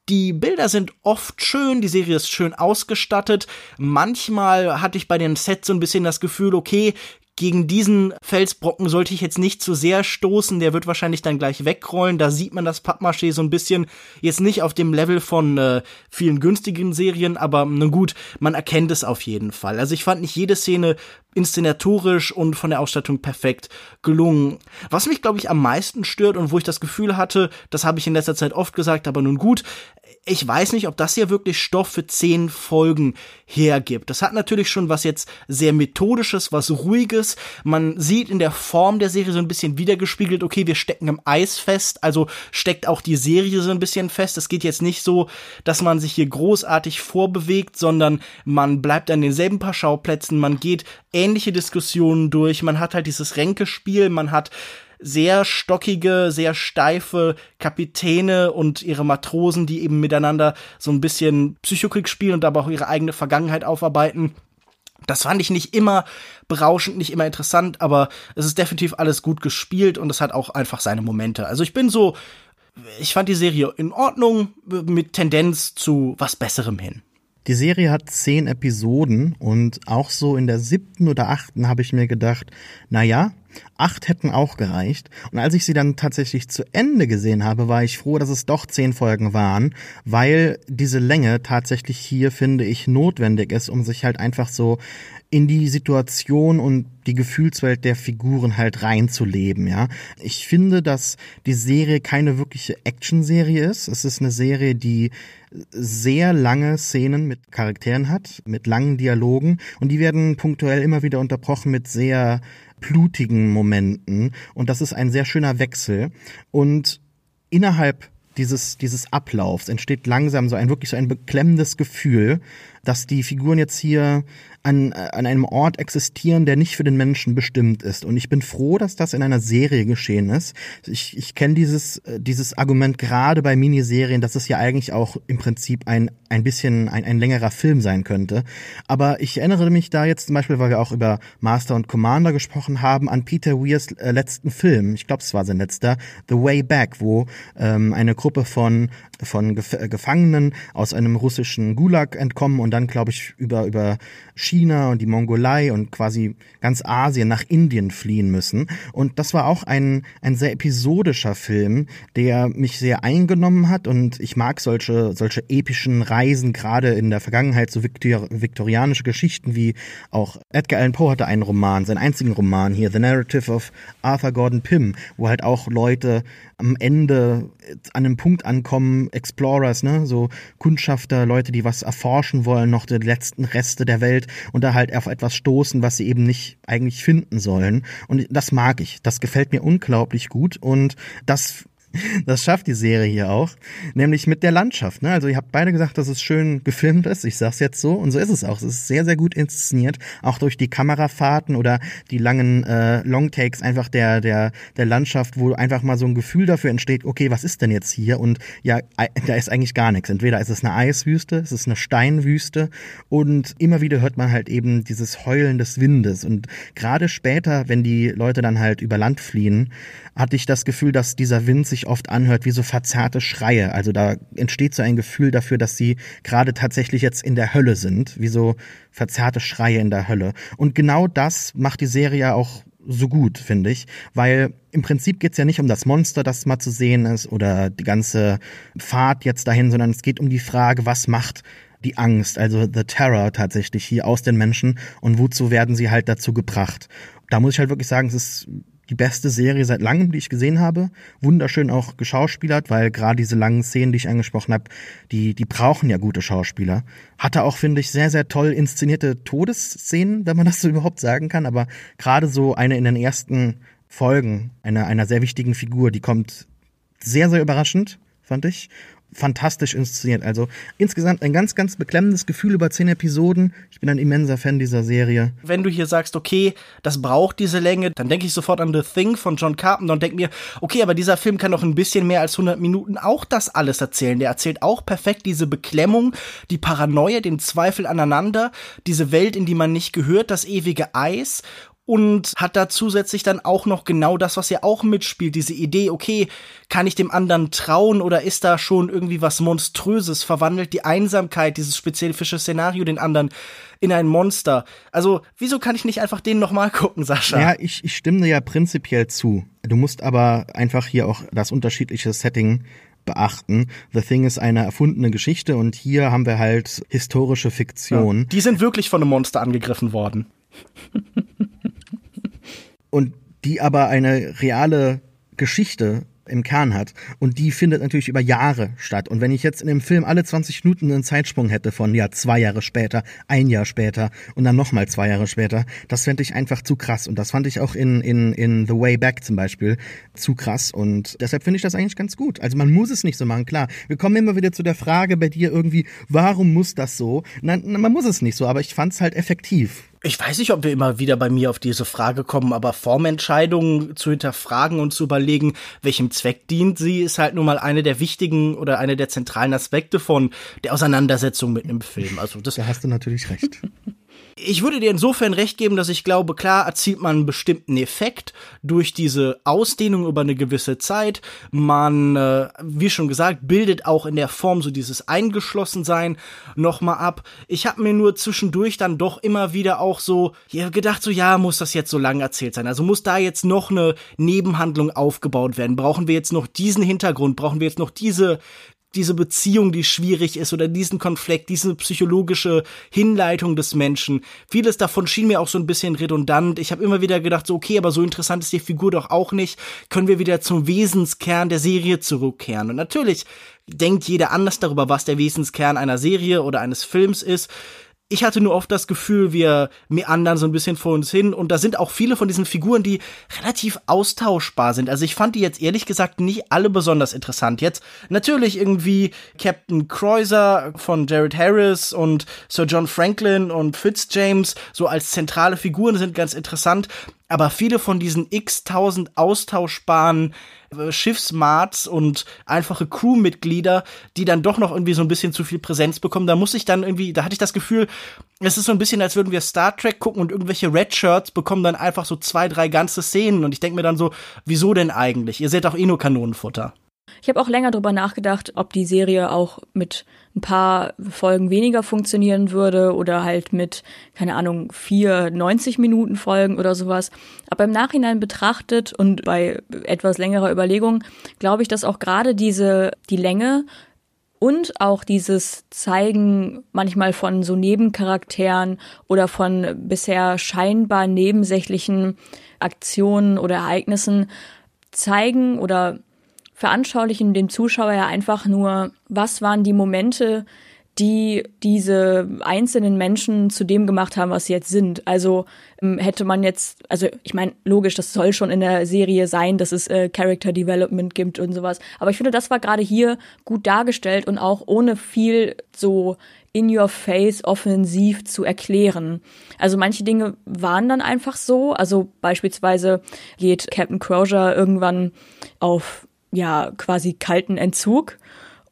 Die Bilder sind oft schön, die Serie ist schön ausgestattet. Manchmal hatte ich bei den Sets so ein bisschen das Gefühl, okay, gegen diesen Felsbrocken sollte ich jetzt nicht zu sehr stoßen, der wird wahrscheinlich dann gleich wegrollen. Da sieht man das Pappmaché so ein bisschen jetzt nicht auf dem Level von äh, vielen günstigen Serien, aber nun gut, man erkennt es auf jeden Fall. Also ich fand nicht jede Szene inszenatorisch und von der Ausstattung perfekt gelungen. Was mich, glaube ich, am meisten stört und wo ich das Gefühl hatte, das habe ich in letzter Zeit oft gesagt, aber nun gut, ich weiß nicht, ob das hier wirklich Stoff für zehn Folgen hergibt. Das hat natürlich schon was jetzt sehr methodisches, was ruhiges. Man sieht in der Form der Serie so ein bisschen wiedergespiegelt, okay, wir stecken im Eis fest, also steckt auch die Serie so ein bisschen fest. Es geht jetzt nicht so, dass man sich hier großartig vorbewegt, sondern man bleibt an denselben paar Schauplätzen, man geht ähnliche Diskussionen durch, man hat halt dieses Ränkespiel, man hat sehr stockige, sehr steife Kapitäne und ihre Matrosen, die eben miteinander so ein bisschen Psychokrieg spielen und aber auch ihre eigene Vergangenheit aufarbeiten. Das fand ich nicht immer berauschend, nicht immer interessant, aber es ist definitiv alles gut gespielt und es hat auch einfach seine Momente. Also ich bin so, ich fand die Serie in Ordnung mit Tendenz zu was Besserem hin. Die Serie hat zehn Episoden und auch so in der siebten oder achten habe ich mir gedacht, na ja, acht hätten auch gereicht. Und als ich sie dann tatsächlich zu Ende gesehen habe, war ich froh, dass es doch zehn Folgen waren, weil diese Länge tatsächlich hier, finde ich, notwendig ist, um sich halt einfach so in die Situation und die Gefühlswelt der Figuren halt reinzuleben, ja. Ich finde, dass die Serie keine wirkliche Action-Serie ist. Es ist eine Serie, die sehr lange Szenen mit Charakteren hat, mit langen Dialogen und die werden punktuell immer wieder unterbrochen mit sehr blutigen Momenten. Und das ist ein sehr schöner Wechsel. Und innerhalb dieses, dieses Ablaufs entsteht langsam so ein wirklich so ein beklemmendes Gefühl, dass die Figuren jetzt hier an, an einem Ort existieren, der nicht für den Menschen bestimmt ist. Und ich bin froh, dass das in einer Serie geschehen ist. Ich, ich kenne dieses, dieses Argument gerade bei Miniserien, dass es ja eigentlich auch im Prinzip ein, ein bisschen ein, ein längerer Film sein könnte. Aber ich erinnere mich da jetzt zum Beispiel, weil wir auch über Master und Commander gesprochen haben, an Peter Weirs äh, letzten Film. Ich glaube, es war sein letzter, The Way Back, wo ähm, eine Gruppe von von Gef Gefangenen aus einem russischen Gulag entkommen und dann, glaube ich, über, über China und die Mongolei und quasi ganz Asien nach Indien fliehen müssen. Und das war auch ein, ein sehr episodischer Film, der mich sehr eingenommen hat und ich mag solche, solche epischen Reisen, gerade in der Vergangenheit, so viktor viktorianische Geschichten wie auch Edgar Allan Poe hatte einen Roman, seinen einzigen Roman hier, The Narrative of Arthur Gordon Pym, wo halt auch Leute am Ende an einem Punkt ankommen, Explorers, ne, so Kundschafter, Leute, die was erforschen wollen, noch die letzten Reste der Welt und da halt auf etwas stoßen, was sie eben nicht eigentlich finden sollen. Und das mag ich. Das gefällt mir unglaublich gut und das Das schafft die Serie hier auch, nämlich mit der Landschaft. Ne? Also ihr habt beide gesagt, dass es schön gefilmt ist. Ich sag's jetzt so und so ist es auch. Es ist sehr, sehr gut inszeniert, auch durch die Kamerafahrten oder die langen äh, Longtakes einfach der der der Landschaft, wo einfach mal so ein Gefühl dafür entsteht. Okay, was ist denn jetzt hier? Und ja, da ist eigentlich gar nichts. Entweder ist es eine Eiswüste, es ist eine Steinwüste und immer wieder hört man halt eben dieses Heulen des Windes. Und gerade später, wenn die Leute dann halt über Land fliehen, hatte ich das Gefühl, dass dieser Wind sich oft anhört wie so verzerrte Schreie. Also da entsteht so ein Gefühl dafür, dass sie gerade tatsächlich jetzt in der Hölle sind, wie so verzerrte Schreie in der Hölle. Und genau das macht die Serie auch so gut, finde ich, weil im Prinzip geht's ja nicht um das Monster, das mal zu sehen ist oder die ganze Fahrt jetzt dahin, sondern es geht um die Frage, was macht die Angst, also the Terror tatsächlich hier aus den Menschen und wozu werden sie halt dazu gebracht. Da muss ich halt wirklich sagen, es ist die beste Serie seit langem, die ich gesehen habe. Wunderschön auch geschauspielert, weil gerade diese langen Szenen, die ich angesprochen habe, die, die brauchen ja gute Schauspieler. Hatte auch, finde ich, sehr, sehr toll inszenierte Todesszenen, wenn man das so [LAUGHS] überhaupt sagen kann. Aber gerade so eine in den ersten Folgen einer, einer sehr wichtigen Figur, die kommt sehr, sehr überraschend, fand ich fantastisch inszeniert. Also insgesamt ein ganz, ganz beklemmendes Gefühl über zehn Episoden. Ich bin ein immenser Fan dieser Serie. Wenn du hier sagst, okay, das braucht diese Länge, dann denke ich sofort an The Thing von John Carpenter und denke mir, okay, aber dieser Film kann doch ein bisschen mehr als 100 Minuten auch das alles erzählen. Der erzählt auch perfekt diese Beklemmung, die Paranoia, den Zweifel aneinander, diese Welt, in die man nicht gehört, das ewige Eis und hat da zusätzlich dann auch noch genau das, was ja auch mitspielt, diese Idee, okay, kann ich dem anderen trauen oder ist da schon irgendwie was Monströses, verwandelt die Einsamkeit, dieses spezifische Szenario den anderen in ein Monster. Also, wieso kann ich nicht einfach den nochmal [LAUGHS] gucken, Sascha? Ja, ich, ich stimme dir ja prinzipiell zu. Du musst aber einfach hier auch das unterschiedliche Setting beachten. The Thing ist eine erfundene Geschichte und hier haben wir halt historische Fiktion. Ja, die sind wirklich von einem Monster angegriffen worden. [LAUGHS] und die aber eine reale Geschichte im Kern hat. Und die findet natürlich über Jahre statt. Und wenn ich jetzt in dem Film alle 20 Minuten einen Zeitsprung hätte von ja zwei Jahre später, ein Jahr später und dann nochmal zwei Jahre später, das fände ich einfach zu krass. Und das fand ich auch in, in, in The Way Back zum Beispiel zu krass. Und deshalb finde ich das eigentlich ganz gut. Also man muss es nicht so machen, klar. Wir kommen immer wieder zu der Frage bei dir irgendwie, warum muss das so? Nein, man muss es nicht so, aber ich fand es halt effektiv. Ich weiß nicht, ob wir immer wieder bei mir auf diese Frage kommen, aber Formentscheidungen zu hinterfragen und zu überlegen, welchem Zweck dient sie, ist halt nun mal eine der wichtigen oder eine der zentralen Aspekte von der Auseinandersetzung mit einem Film. Also das da hast du natürlich recht. [LAUGHS] Ich würde dir insofern recht geben, dass ich glaube, klar erzielt man einen bestimmten Effekt durch diese Ausdehnung über eine gewisse Zeit. Man, äh, wie schon gesagt, bildet auch in der Form so dieses Eingeschlossensein nochmal ab. Ich habe mir nur zwischendurch dann doch immer wieder auch so ja, gedacht, so ja, muss das jetzt so lang erzählt sein? Also muss da jetzt noch eine Nebenhandlung aufgebaut werden? Brauchen wir jetzt noch diesen Hintergrund? Brauchen wir jetzt noch diese diese Beziehung, die schwierig ist oder diesen Konflikt, diese psychologische Hinleitung des Menschen. Vieles davon schien mir auch so ein bisschen redundant. Ich habe immer wieder gedacht, so okay, aber so interessant ist die Figur doch auch nicht. Können wir wieder zum Wesenskern der Serie zurückkehren? Und natürlich denkt jeder anders darüber, was der Wesenskern einer Serie oder eines Films ist ich hatte nur oft das Gefühl, wir meandern so ein bisschen vor uns hin und da sind auch viele von diesen Figuren, die relativ austauschbar sind. Also ich fand die jetzt ehrlich gesagt nicht alle besonders interessant. Jetzt natürlich irgendwie Captain Kreuzer von Jared Harris und Sir John Franklin und Fitzjames so als zentrale Figuren sind ganz interessant, aber viele von diesen x-tausend austauschbaren äh, Schiffsmarts und einfache Crewmitglieder, die dann doch noch irgendwie so ein bisschen zu viel Präsenz bekommen, da muss ich dann irgendwie, da hatte ich das Gefühl, es ist so ein bisschen, als würden wir Star Trek gucken und irgendwelche Red Shirts bekommen dann einfach so zwei, drei ganze Szenen und ich denke mir dann so, wieso denn eigentlich? Ihr seid doch eh nur Kanonenfutter. Ich habe auch länger drüber nachgedacht, ob die Serie auch mit ein paar Folgen weniger funktionieren würde oder halt mit, keine Ahnung, vier 90 Minuten Folgen oder sowas. Aber im Nachhinein betrachtet und bei etwas längerer Überlegung glaube ich, dass auch gerade diese, die Länge und auch dieses Zeigen manchmal von so Nebencharakteren oder von bisher scheinbar nebensächlichen Aktionen oder Ereignissen zeigen oder veranschaulichen dem Zuschauer ja einfach nur, was waren die Momente, die diese einzelnen Menschen zu dem gemacht haben, was sie jetzt sind. Also ähm, hätte man jetzt, also ich meine, logisch, das soll schon in der Serie sein, dass es äh, Character Development gibt und sowas. Aber ich finde, das war gerade hier gut dargestellt und auch ohne viel so in your face offensiv zu erklären. Also manche Dinge waren dann einfach so. Also beispielsweise geht Captain Crozier irgendwann auf ja quasi kalten Entzug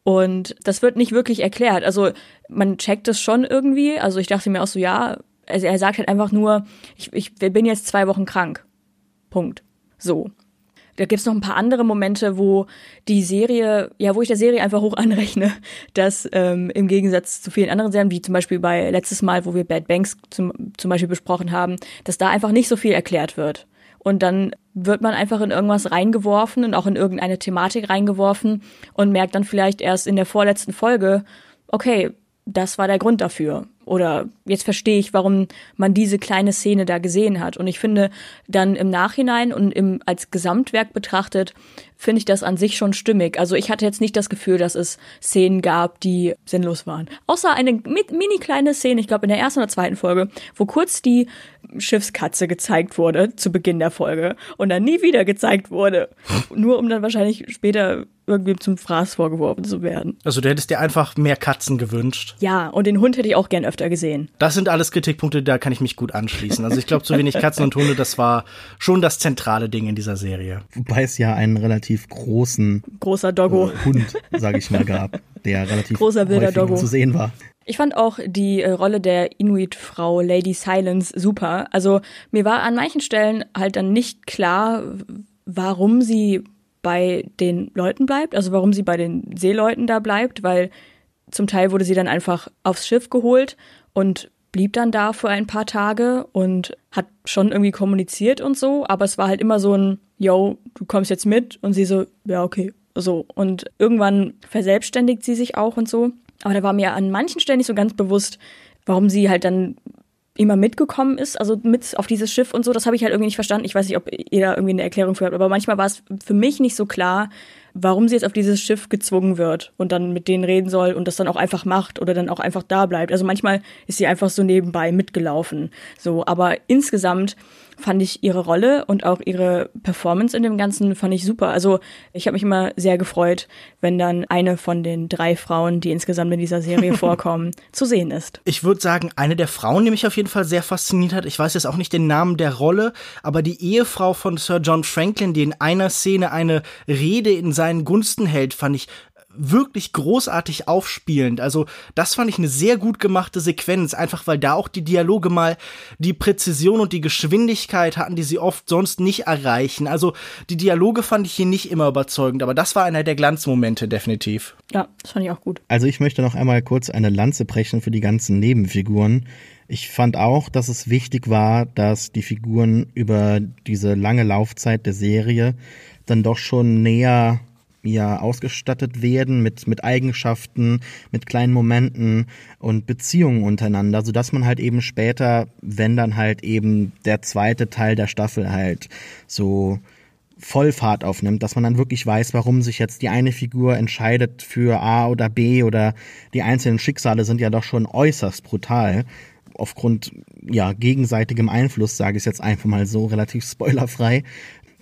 und das wird nicht wirklich erklärt. Also man checkt es schon irgendwie. Also ich dachte mir auch so, ja, also er sagt halt einfach nur, ich, ich bin jetzt zwei Wochen krank. Punkt. So. Da gibt's noch ein paar andere Momente, wo die Serie, ja, wo ich der Serie einfach hoch [LAUGHS] anrechne, dass ähm, im Gegensatz zu vielen anderen Serien, wie zum Beispiel bei letztes Mal, wo wir Bad Banks zum, zum Beispiel besprochen haben, dass da einfach nicht so viel erklärt wird. Und dann wird man einfach in irgendwas reingeworfen und auch in irgendeine Thematik reingeworfen und merkt dann vielleicht erst in der vorletzten Folge, okay, das war der Grund dafür. Oder jetzt verstehe ich, warum man diese kleine Szene da gesehen hat. Und ich finde dann im Nachhinein und im, als Gesamtwerk betrachtet, finde ich das an sich schon stimmig. Also ich hatte jetzt nicht das Gefühl, dass es Szenen gab, die sinnlos waren. Außer eine mini kleine Szene, ich glaube in der ersten oder zweiten Folge, wo kurz die Schiffskatze gezeigt wurde zu Beginn der Folge und dann nie wieder gezeigt wurde. Nur um dann wahrscheinlich später irgendwie zum Fraß vorgeworfen zu werden. Also du hättest dir einfach mehr Katzen gewünscht. Ja, und den Hund hätte ich auch gern öfter gesehen. Das sind alles Kritikpunkte, da kann ich mich gut anschließen. Also ich glaube, zu wenig Katzen und Hunde, das war schon das zentrale Ding in dieser Serie. Wobei es ja einen relativ großen großer Doggo äh, Hund, sage ich mal, gab, der relativ Großer wilder Doggo. zu sehen war. Ich fand auch die äh, Rolle der Inuit-Frau Lady Silence super. Also mir war an manchen Stellen halt dann nicht klar, warum sie bei den Leuten bleibt, also warum sie bei den Seeleuten da bleibt, weil zum Teil wurde sie dann einfach aufs Schiff geholt und blieb dann da für ein paar Tage und hat schon irgendwie kommuniziert und so, aber es war halt immer so ein, yo, du kommst jetzt mit und sie so, ja, okay, so. Und irgendwann verselbstständigt sie sich auch und so. Aber da war mir an manchen Stellen nicht so ganz bewusst, warum sie halt dann immer mitgekommen ist, also mit auf dieses Schiff und so, das habe ich halt irgendwie nicht verstanden. Ich weiß nicht, ob ihr da irgendwie eine Erklärung für habt, aber manchmal war es für mich nicht so klar, warum sie jetzt auf dieses Schiff gezwungen wird und dann mit denen reden soll und das dann auch einfach macht oder dann auch einfach da bleibt. Also manchmal ist sie einfach so nebenbei mitgelaufen. So, aber insgesamt fand ich ihre Rolle und auch ihre Performance in dem Ganzen fand ich super. Also ich habe mich immer sehr gefreut, wenn dann eine von den drei Frauen, die insgesamt in dieser Serie [LAUGHS] vorkommen, zu sehen ist. Ich würde sagen, eine der Frauen, die mich auf jeden Fall sehr fasziniert hat, ich weiß jetzt auch nicht den Namen der Rolle, aber die Ehefrau von Sir John Franklin, die in einer Szene eine Rede in seinen Gunsten hält, fand ich wirklich großartig aufspielend. Also das fand ich eine sehr gut gemachte Sequenz, einfach weil da auch die Dialoge mal die Präzision und die Geschwindigkeit hatten, die sie oft sonst nicht erreichen. Also die Dialoge fand ich hier nicht immer überzeugend, aber das war einer der Glanzmomente definitiv. Ja, das fand ich auch gut. Also ich möchte noch einmal kurz eine Lanze brechen für die ganzen Nebenfiguren. Ich fand auch, dass es wichtig war, dass die Figuren über diese lange Laufzeit der Serie dann doch schon näher ja ausgestattet werden mit mit Eigenschaften, mit kleinen Momenten und Beziehungen untereinander, so dass man halt eben später, wenn dann halt eben der zweite Teil der Staffel halt so Vollfahrt aufnimmt, dass man dann wirklich weiß, warum sich jetzt die eine Figur entscheidet für A oder B oder die einzelnen Schicksale sind ja doch schon äußerst brutal. Aufgrund ja gegenseitigem Einfluss, sage ich jetzt einfach mal so relativ [LAUGHS] spoilerfrei,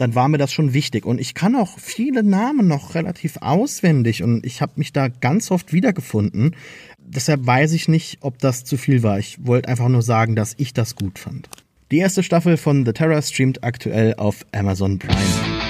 dann war mir das schon wichtig. Und ich kann auch viele Namen noch relativ auswendig und ich habe mich da ganz oft wiedergefunden. Deshalb weiß ich nicht, ob das zu viel war. Ich wollte einfach nur sagen, dass ich das gut fand. Die erste Staffel von The Terror streamt aktuell auf Amazon Prime.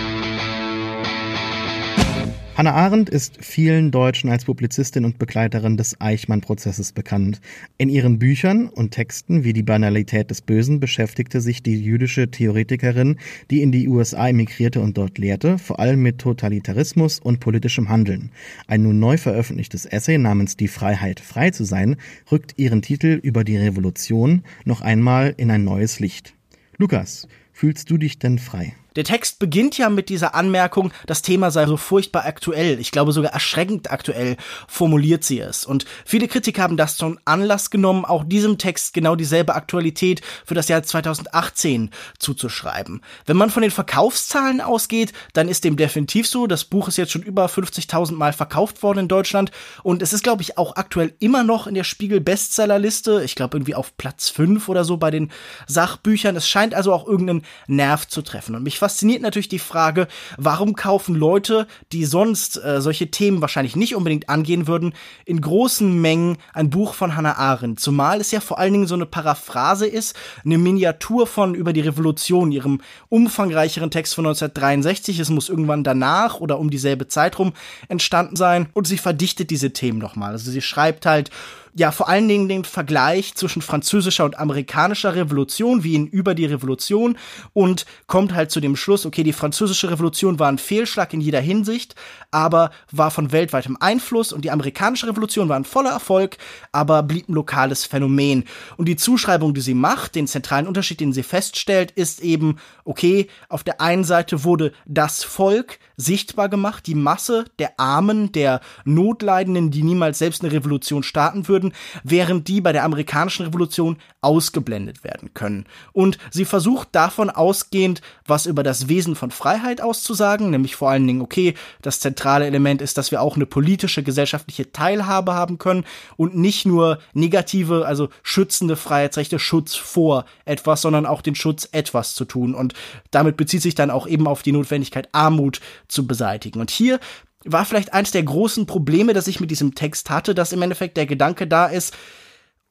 Hannah Arendt ist vielen Deutschen als Publizistin und Begleiterin des Eichmann-Prozesses bekannt. In ihren Büchern und Texten wie Die Banalität des Bösen beschäftigte sich die jüdische Theoretikerin, die in die USA emigrierte und dort lehrte, vor allem mit Totalitarismus und politischem Handeln. Ein nun neu veröffentlichtes Essay namens Die Freiheit, frei zu sein, rückt ihren Titel über die Revolution noch einmal in ein neues Licht. Lukas, fühlst du dich denn frei? Der Text beginnt ja mit dieser Anmerkung, das Thema sei so furchtbar aktuell. Ich glaube sogar erschreckend aktuell formuliert sie es. Und viele Kritiker haben das zum Anlass genommen, auch diesem Text genau dieselbe Aktualität für das Jahr 2018 zuzuschreiben. Wenn man von den Verkaufszahlen ausgeht, dann ist dem definitiv so. Das Buch ist jetzt schon über 50.000 Mal verkauft worden in Deutschland und es ist, glaube ich, auch aktuell immer noch in der Spiegel Bestsellerliste. Ich glaube irgendwie auf Platz 5 oder so bei den Sachbüchern. Es scheint also auch irgendeinen Nerv zu treffen. Und mich fasziniert natürlich die Frage, warum kaufen Leute, die sonst äh, solche Themen wahrscheinlich nicht unbedingt angehen würden, in großen Mengen ein Buch von Hannah Arendt. Zumal es ja vor allen Dingen so eine Paraphrase ist, eine Miniatur von über die Revolution, ihrem umfangreicheren Text von 1963. Es muss irgendwann danach oder um dieselbe Zeit rum entstanden sein. Und sie verdichtet diese Themen nochmal. Also sie schreibt halt ja vor allen Dingen den Vergleich zwischen französischer und amerikanischer Revolution, wie in Über die Revolution und kommt halt zu dem Schluss, okay, die französische Revolution war ein Fehlschlag in jeder Hinsicht, aber war von weltweitem Einfluss und die amerikanische Revolution war ein voller Erfolg, aber blieb ein lokales Phänomen. Und die Zuschreibung, die sie macht, den zentralen Unterschied, den sie feststellt, ist eben, okay, auf der einen Seite wurde das Volk sichtbar gemacht, die Masse der Armen, der Notleidenden, die niemals selbst eine Revolution starten würden, während die bei der amerikanischen Revolution ausgeblendet werden können. Und sie versucht davon ausgehend, was über das Wesen von Freiheit auszusagen, nämlich vor allen Dingen, okay, das zentrale Element ist, dass wir auch eine politische, gesellschaftliche Teilhabe haben können und nicht nur negative, also schützende Freiheitsrechte, Schutz vor etwas, sondern auch den Schutz, etwas zu tun. Und damit bezieht sich dann auch eben auf die Notwendigkeit, Armut zu beseitigen. Und hier war vielleicht eins der großen Probleme, das ich mit diesem Text hatte, dass im Endeffekt der Gedanke da ist,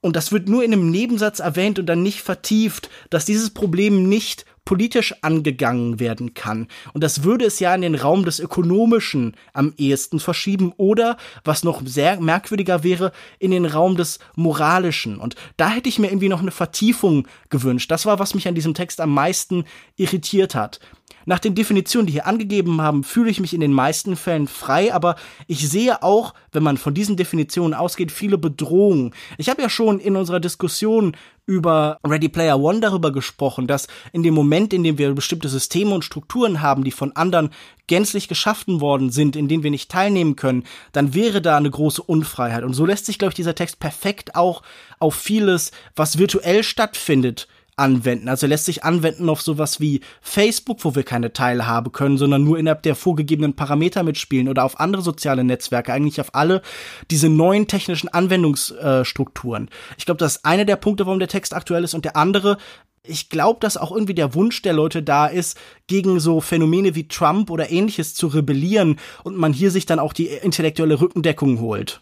und das wird nur in einem Nebensatz erwähnt und dann nicht vertieft, dass dieses Problem nicht politisch angegangen werden kann. Und das würde es ja in den Raum des Ökonomischen am ehesten verschieben oder, was noch sehr merkwürdiger wäre, in den Raum des Moralischen. Und da hätte ich mir irgendwie noch eine Vertiefung gewünscht. Das war, was mich an diesem Text am meisten irritiert hat. Nach den Definitionen, die hier angegeben haben, fühle ich mich in den meisten Fällen frei, aber ich sehe auch, wenn man von diesen Definitionen ausgeht, viele Bedrohungen. Ich habe ja schon in unserer Diskussion über Ready Player One darüber gesprochen, dass in dem Moment, in dem wir bestimmte Systeme und Strukturen haben, die von anderen gänzlich geschaffen worden sind, in denen wir nicht teilnehmen können, dann wäre da eine große Unfreiheit. Und so lässt sich, glaube ich, dieser Text perfekt auch auf vieles, was virtuell stattfindet, anwenden. Also lässt sich anwenden auf sowas wie Facebook, wo wir keine Teilhabe können, sondern nur innerhalb der vorgegebenen Parameter mitspielen oder auf andere soziale Netzwerke, eigentlich auf alle diese neuen technischen Anwendungsstrukturen. Ich glaube, das ist einer der Punkte, warum der Text aktuell ist und der andere, ich glaube, dass auch irgendwie der Wunsch der Leute da ist, gegen so Phänomene wie Trump oder ähnliches zu rebellieren und man hier sich dann auch die intellektuelle Rückendeckung holt.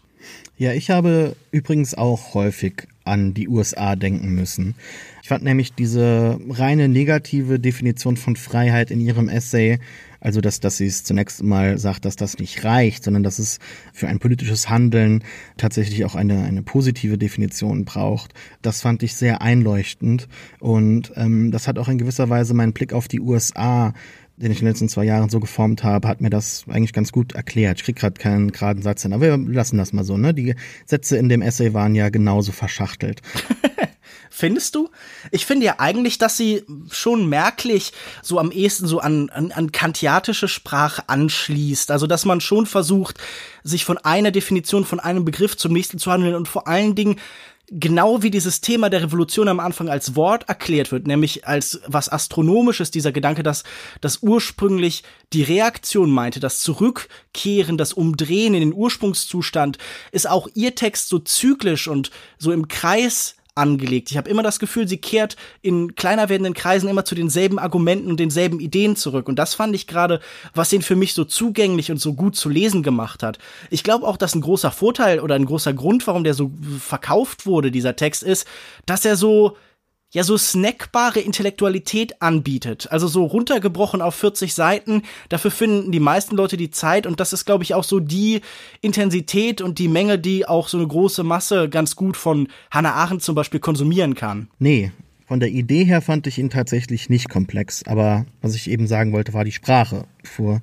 Ja, ich habe übrigens auch häufig an die USA denken müssen. Ich fand nämlich diese reine negative Definition von Freiheit in ihrem Essay, also dass, dass sie es zunächst mal sagt, dass das nicht reicht, sondern dass es für ein politisches Handeln tatsächlich auch eine, eine positive Definition braucht. Das fand ich sehr einleuchtend und ähm, das hat auch in gewisser Weise meinen Blick auf die USA den ich in den letzten zwei Jahren so geformt habe, hat mir das eigentlich ganz gut erklärt. Ich krieg gerade keinen geraden Satz hin, aber wir lassen das mal so. Ne? Die Sätze in dem Essay waren ja genauso verschachtelt. [LAUGHS] Findest du? Ich finde ja eigentlich, dass sie schon merklich so am ehesten so an, an, an kantiatische Sprache anschließt. Also, dass man schon versucht, sich von einer Definition, von einem Begriff zum nächsten zu handeln und vor allen Dingen genau wie dieses Thema der Revolution am Anfang als Wort erklärt wird, nämlich als was astronomisches, dieser Gedanke, dass das ursprünglich die Reaktion meinte, das Zurückkehren, das Umdrehen in den Ursprungszustand, ist auch ihr Text so zyklisch und so im Kreis angelegt. Ich habe immer das Gefühl, sie kehrt in kleiner werdenden Kreisen immer zu denselben Argumenten und denselben Ideen zurück. Und das fand ich gerade, was ihn für mich so zugänglich und so gut zu lesen gemacht hat. Ich glaube auch, dass ein großer Vorteil oder ein großer Grund, warum der so verkauft wurde, dieser Text, ist, dass er so ja so snackbare Intellektualität anbietet. Also so runtergebrochen auf 40 Seiten. Dafür finden die meisten Leute die Zeit und das ist, glaube ich, auch so die Intensität und die Menge, die auch so eine große Masse ganz gut von Hannah Arendt zum Beispiel konsumieren kann. Nee. Von der Idee her fand ich ihn tatsächlich nicht komplex, aber was ich eben sagen wollte, war die Sprache. Vor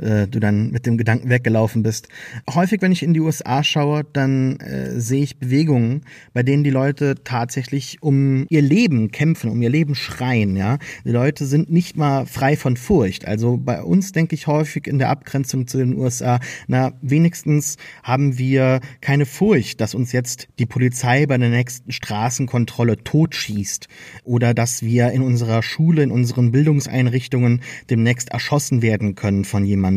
äh, du dann mit dem Gedanken weggelaufen bist. Häufig, wenn ich in die USA schaue, dann äh, sehe ich Bewegungen, bei denen die Leute tatsächlich um ihr Leben kämpfen, um ihr Leben schreien. Ja, die Leute sind nicht mal frei von Furcht. Also bei uns denke ich häufig in der Abgrenzung zu den USA, na wenigstens haben wir keine Furcht, dass uns jetzt die Polizei bei der nächsten Straßenkontrolle totschießt oder dass wir in unserer Schule, in unseren Bildungseinrichtungen demnächst erschossen werden können von jemandem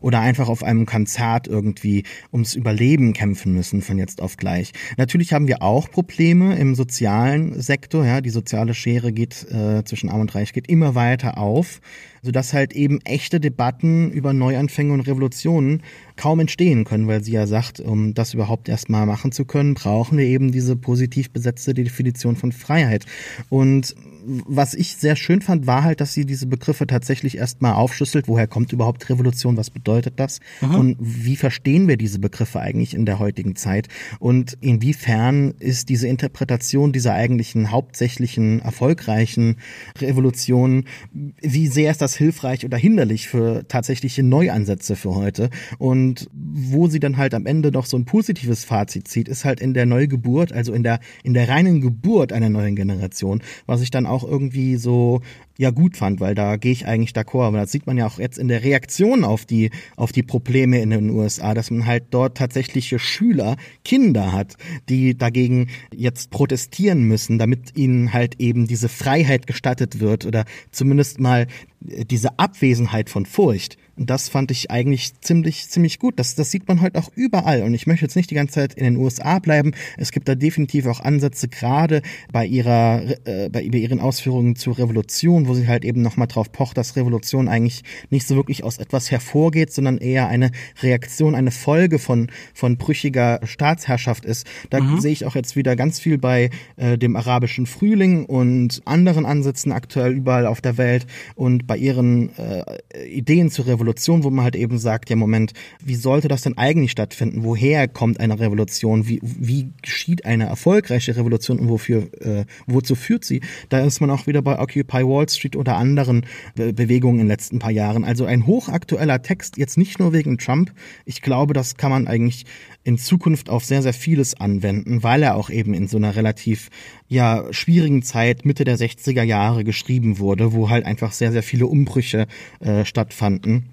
oder einfach auf einem Konzert irgendwie ums Überleben kämpfen müssen von jetzt auf gleich. Natürlich haben wir auch Probleme im sozialen Sektor, ja, die soziale Schere geht äh, zwischen Arm und Reich geht immer weiter auf sodass halt eben echte Debatten über Neuanfänge und Revolutionen kaum entstehen können, weil sie ja sagt, um das überhaupt erstmal machen zu können, brauchen wir eben diese positiv besetzte Definition von Freiheit. Und was ich sehr schön fand, war halt, dass sie diese Begriffe tatsächlich erstmal aufschlüsselt. Woher kommt überhaupt Revolution? Was bedeutet das? Mhm. Und wie verstehen wir diese Begriffe eigentlich in der heutigen Zeit? Und inwiefern ist diese Interpretation dieser eigentlichen hauptsächlichen erfolgreichen Revolution, wie sehr ist das hilfreich oder hinderlich für tatsächliche Neuansätze für heute? Und wo sie dann halt am Ende noch so ein positives Fazit zieht, ist halt in der Neugeburt, also in der, in der reinen Geburt einer neuen Generation, was ich dann auch auch irgendwie so ja gut fand, weil da gehe ich eigentlich d'accord. Aber das sieht man ja auch jetzt in der Reaktion auf die, auf die Probleme in den USA, dass man halt dort tatsächliche Schüler, Kinder hat, die dagegen jetzt protestieren müssen, damit ihnen halt eben diese Freiheit gestattet wird oder zumindest mal diese Abwesenheit von Furcht. Das fand ich eigentlich ziemlich, ziemlich gut. Das, das sieht man heute auch überall. Und ich möchte jetzt nicht die ganze Zeit in den USA bleiben. Es gibt da definitiv auch Ansätze, gerade bei ihrer, äh, bei ihren Ausführungen zur Revolution, wo sie halt eben nochmal drauf pocht, dass Revolution eigentlich nicht so wirklich aus etwas hervorgeht, sondern eher eine Reaktion, eine Folge von, von brüchiger Staatsherrschaft ist. Da mhm. sehe ich auch jetzt wieder ganz viel bei äh, dem arabischen Frühling und anderen Ansätzen aktuell überall auf der Welt und bei ihren äh, Ideen zur Revolution Revolution, wo man halt eben sagt, ja Moment, wie sollte das denn eigentlich stattfinden? Woher kommt eine Revolution? Wie, wie geschieht eine erfolgreiche Revolution und wofür, äh, wozu führt sie? Da ist man auch wieder bei Occupy Wall Street oder anderen Be Bewegungen in den letzten paar Jahren. Also ein hochaktueller Text, jetzt nicht nur wegen Trump. Ich glaube, das kann man eigentlich in Zukunft auf sehr, sehr vieles anwenden, weil er auch eben in so einer relativ ja schwierigen Zeit Mitte der 60er Jahre geschrieben wurde, wo halt einfach sehr, sehr viele Umbrüche äh, stattfanden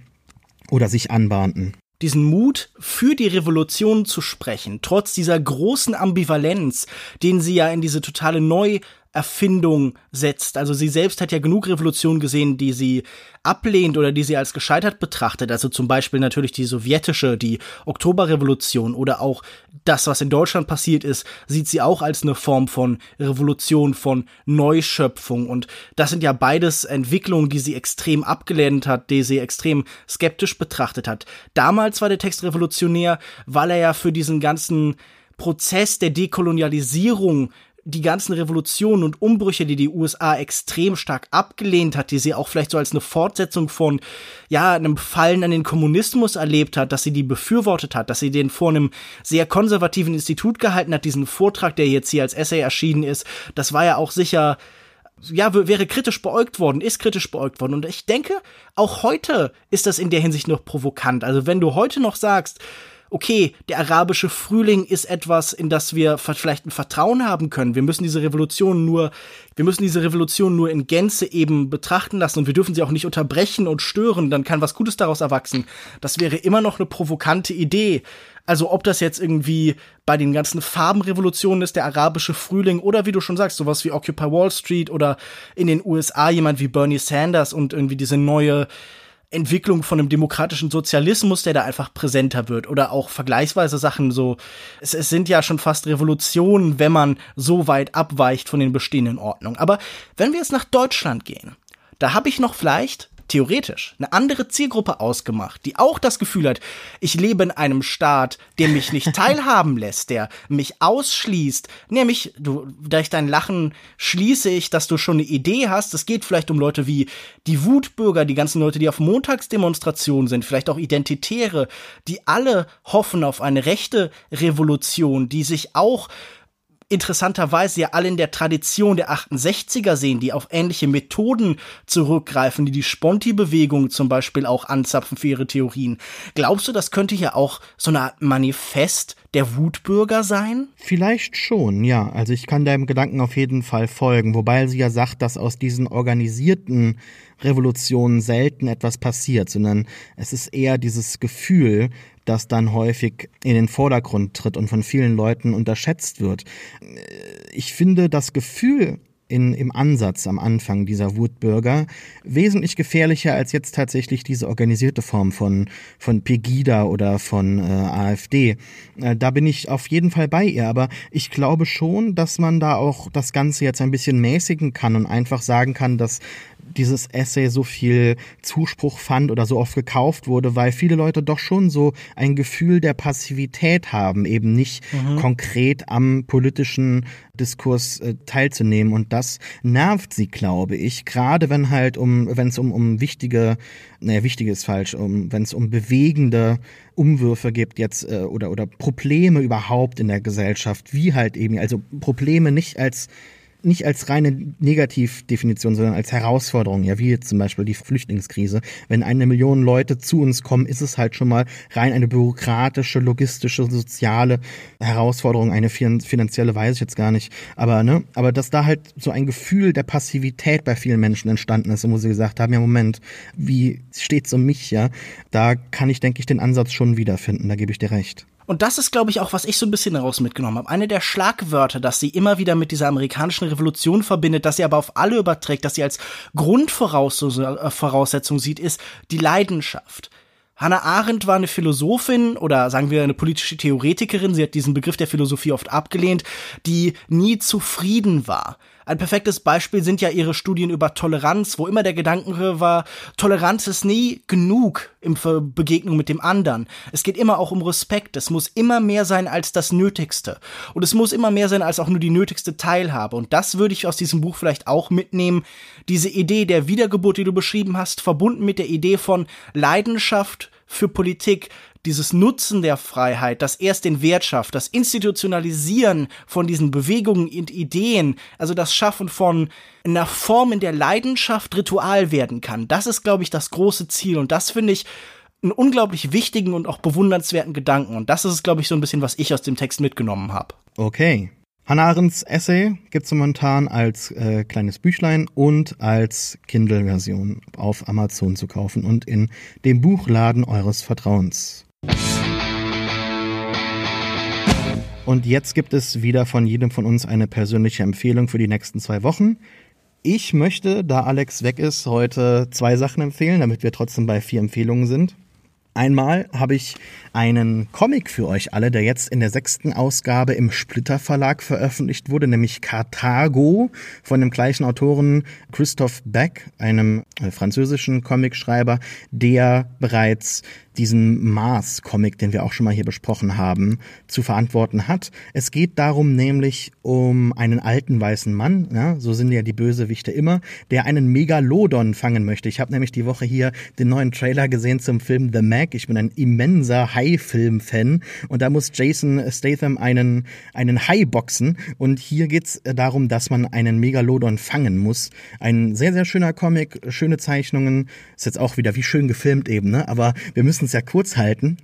oder sich anbahnten. Diesen Mut für die Revolution zu sprechen, trotz dieser großen Ambivalenz, den sie ja in diese totale Neu Erfindung setzt. Also sie selbst hat ja genug Revolutionen gesehen, die sie ablehnt oder die sie als gescheitert betrachtet. Also zum Beispiel natürlich die sowjetische, die Oktoberrevolution oder auch das, was in Deutschland passiert ist, sieht sie auch als eine Form von Revolution, von Neuschöpfung. Und das sind ja beides Entwicklungen, die sie extrem abgelehnt hat, die sie extrem skeptisch betrachtet hat. Damals war der Text revolutionär, weil er ja für diesen ganzen Prozess der Dekolonialisierung die ganzen Revolutionen und Umbrüche, die die USA extrem stark abgelehnt hat, die sie auch vielleicht so als eine Fortsetzung von, ja, einem Fallen an den Kommunismus erlebt hat, dass sie die befürwortet hat, dass sie den vor einem sehr konservativen Institut gehalten hat, diesen Vortrag, der jetzt hier als Essay erschienen ist, das war ja auch sicher, ja, wäre kritisch beäugt worden, ist kritisch beäugt worden. Und ich denke, auch heute ist das in der Hinsicht noch provokant. Also wenn du heute noch sagst, okay, der arabische Frühling ist etwas, in das wir vielleicht ein Vertrauen haben können. Wir müssen diese Revolution nur, wir müssen diese Revolution nur in Gänze eben betrachten lassen und wir dürfen sie auch nicht unterbrechen und stören, dann kann was Gutes daraus erwachsen. Das wäre immer noch eine provokante Idee. Also ob das jetzt irgendwie bei den ganzen Farbenrevolutionen ist, der arabische Frühling oder wie du schon sagst, sowas wie Occupy Wall Street oder in den USA jemand wie Bernie Sanders und irgendwie diese neue Entwicklung von einem demokratischen Sozialismus, der da einfach präsenter wird oder auch vergleichsweise Sachen so. Es, es sind ja schon fast Revolutionen, wenn man so weit abweicht von den bestehenden Ordnungen. Aber wenn wir jetzt nach Deutschland gehen, da habe ich noch vielleicht theoretisch eine andere Zielgruppe ausgemacht, die auch das Gefühl hat, ich lebe in einem Staat, der mich nicht [LAUGHS] teilhaben lässt, der mich ausschließt. Nämlich, du, durch dein Lachen schließe ich, dass du schon eine Idee hast. Es geht vielleicht um Leute wie die Wutbürger, die ganzen Leute, die auf Montagsdemonstrationen sind, vielleicht auch Identitäre, die alle hoffen auf eine rechte Revolution, die sich auch interessanterweise ja alle in der Tradition der 68er sehen, die auf ähnliche Methoden zurückgreifen, die die Sponti-Bewegung zum Beispiel auch anzapfen für ihre Theorien. Glaubst du, das könnte ja auch so eine Art Manifest der Wutbürger sein? Vielleicht schon, ja. Also ich kann deinem Gedanken auf jeden Fall folgen, wobei sie ja sagt, dass aus diesen organisierten Revolutionen selten etwas passiert, sondern es ist eher dieses Gefühl, das dann häufig in den Vordergrund tritt und von vielen Leuten unterschätzt wird. Ich finde das Gefühl in, im Ansatz am Anfang dieser Wutbürger wesentlich gefährlicher als jetzt tatsächlich diese organisierte Form von, von Pegida oder von äh, AfD. Äh, da bin ich auf jeden Fall bei ihr, aber ich glaube schon, dass man da auch das Ganze jetzt ein bisschen mäßigen kann und einfach sagen kann, dass dieses Essay so viel Zuspruch fand oder so oft gekauft wurde, weil viele Leute doch schon so ein Gefühl der Passivität haben, eben nicht mhm. konkret am politischen Diskurs äh, teilzunehmen. Und das nervt sie, glaube ich, gerade wenn halt um, wenn es um, um wichtige, naja, wichtig ist falsch, um, wenn es um bewegende Umwürfe gibt jetzt äh, oder, oder Probleme überhaupt in der Gesellschaft, wie halt eben, also Probleme nicht als nicht als reine Negativdefinition, sondern als Herausforderung, ja, wie jetzt zum Beispiel die Flüchtlingskrise. Wenn eine Million Leute zu uns kommen, ist es halt schon mal rein eine bürokratische, logistische, soziale Herausforderung, eine finanzielle weiß ich jetzt gar nicht. Aber, ne, aber dass da halt so ein Gefühl der Passivität bei vielen Menschen entstanden ist, wo sie gesagt haben, ja, Moment, wie steht's um mich, ja? Da kann ich, denke ich, den Ansatz schon wiederfinden, da gebe ich dir recht. Und das ist, glaube ich, auch, was ich so ein bisschen daraus mitgenommen habe. Eine der Schlagwörter, dass sie immer wieder mit dieser amerikanischen Revolution verbindet, dass sie aber auf alle überträgt, dass sie als Grundvoraussetzung sieht, ist die Leidenschaft. Hannah Arendt war eine Philosophin oder sagen wir eine politische Theoretikerin, sie hat diesen Begriff der Philosophie oft abgelehnt, die nie zufrieden war. Ein perfektes Beispiel sind ja ihre Studien über Toleranz, wo immer der Gedanke war, Toleranz ist nie genug im Begegnung mit dem anderen. Es geht immer auch um Respekt. Es muss immer mehr sein als das Nötigste. Und es muss immer mehr sein als auch nur die nötigste Teilhabe. Und das würde ich aus diesem Buch vielleicht auch mitnehmen. Diese Idee der Wiedergeburt, die du beschrieben hast, verbunden mit der Idee von Leidenschaft für Politik, dieses Nutzen der Freiheit, das erst den Wert schafft, das Institutionalisieren von diesen Bewegungen und Ideen, also das Schaffen von einer Form, in der Leidenschaft Ritual werden kann. Das ist, glaube ich, das große Ziel und das finde ich einen unglaublich wichtigen und auch bewundernswerten Gedanken und das ist, glaube ich, so ein bisschen, was ich aus dem Text mitgenommen habe. Okay. Hannah Arendts Essay gibt es momentan als äh, kleines Büchlein und als Kindle-Version auf Amazon zu kaufen und in dem Buchladen eures Vertrauens. Und jetzt gibt es wieder von jedem von uns eine persönliche Empfehlung für die nächsten zwei Wochen. Ich möchte, da Alex weg ist, heute zwei Sachen empfehlen, damit wir trotzdem bei vier Empfehlungen sind. Einmal habe ich einen Comic für euch alle, der jetzt in der sechsten Ausgabe im Splitter Verlag veröffentlicht wurde, nämlich Carthago von dem gleichen Autoren Christoph Beck, einem äh, französischen Comicschreiber, der bereits diesen Mars-Comic, den wir auch schon mal hier besprochen haben, zu verantworten hat. Es geht darum nämlich um einen alten weißen Mann, ja, so sind ja die Bösewichte immer, der einen Megalodon fangen möchte. Ich habe nämlich die Woche hier den neuen Trailer gesehen zum Film The Mac. Ich bin ein immenser Hai-Film-Fan und da muss Jason Statham einen, einen Hai boxen und hier geht's äh, darum, dass man einen Megalodon fangen muss. Ein sehr, sehr schöner Comic, schöne Zeichnungen, ist jetzt auch wieder wie schön gefilmt eben, ne? aber wir müssen es ja kurz halten.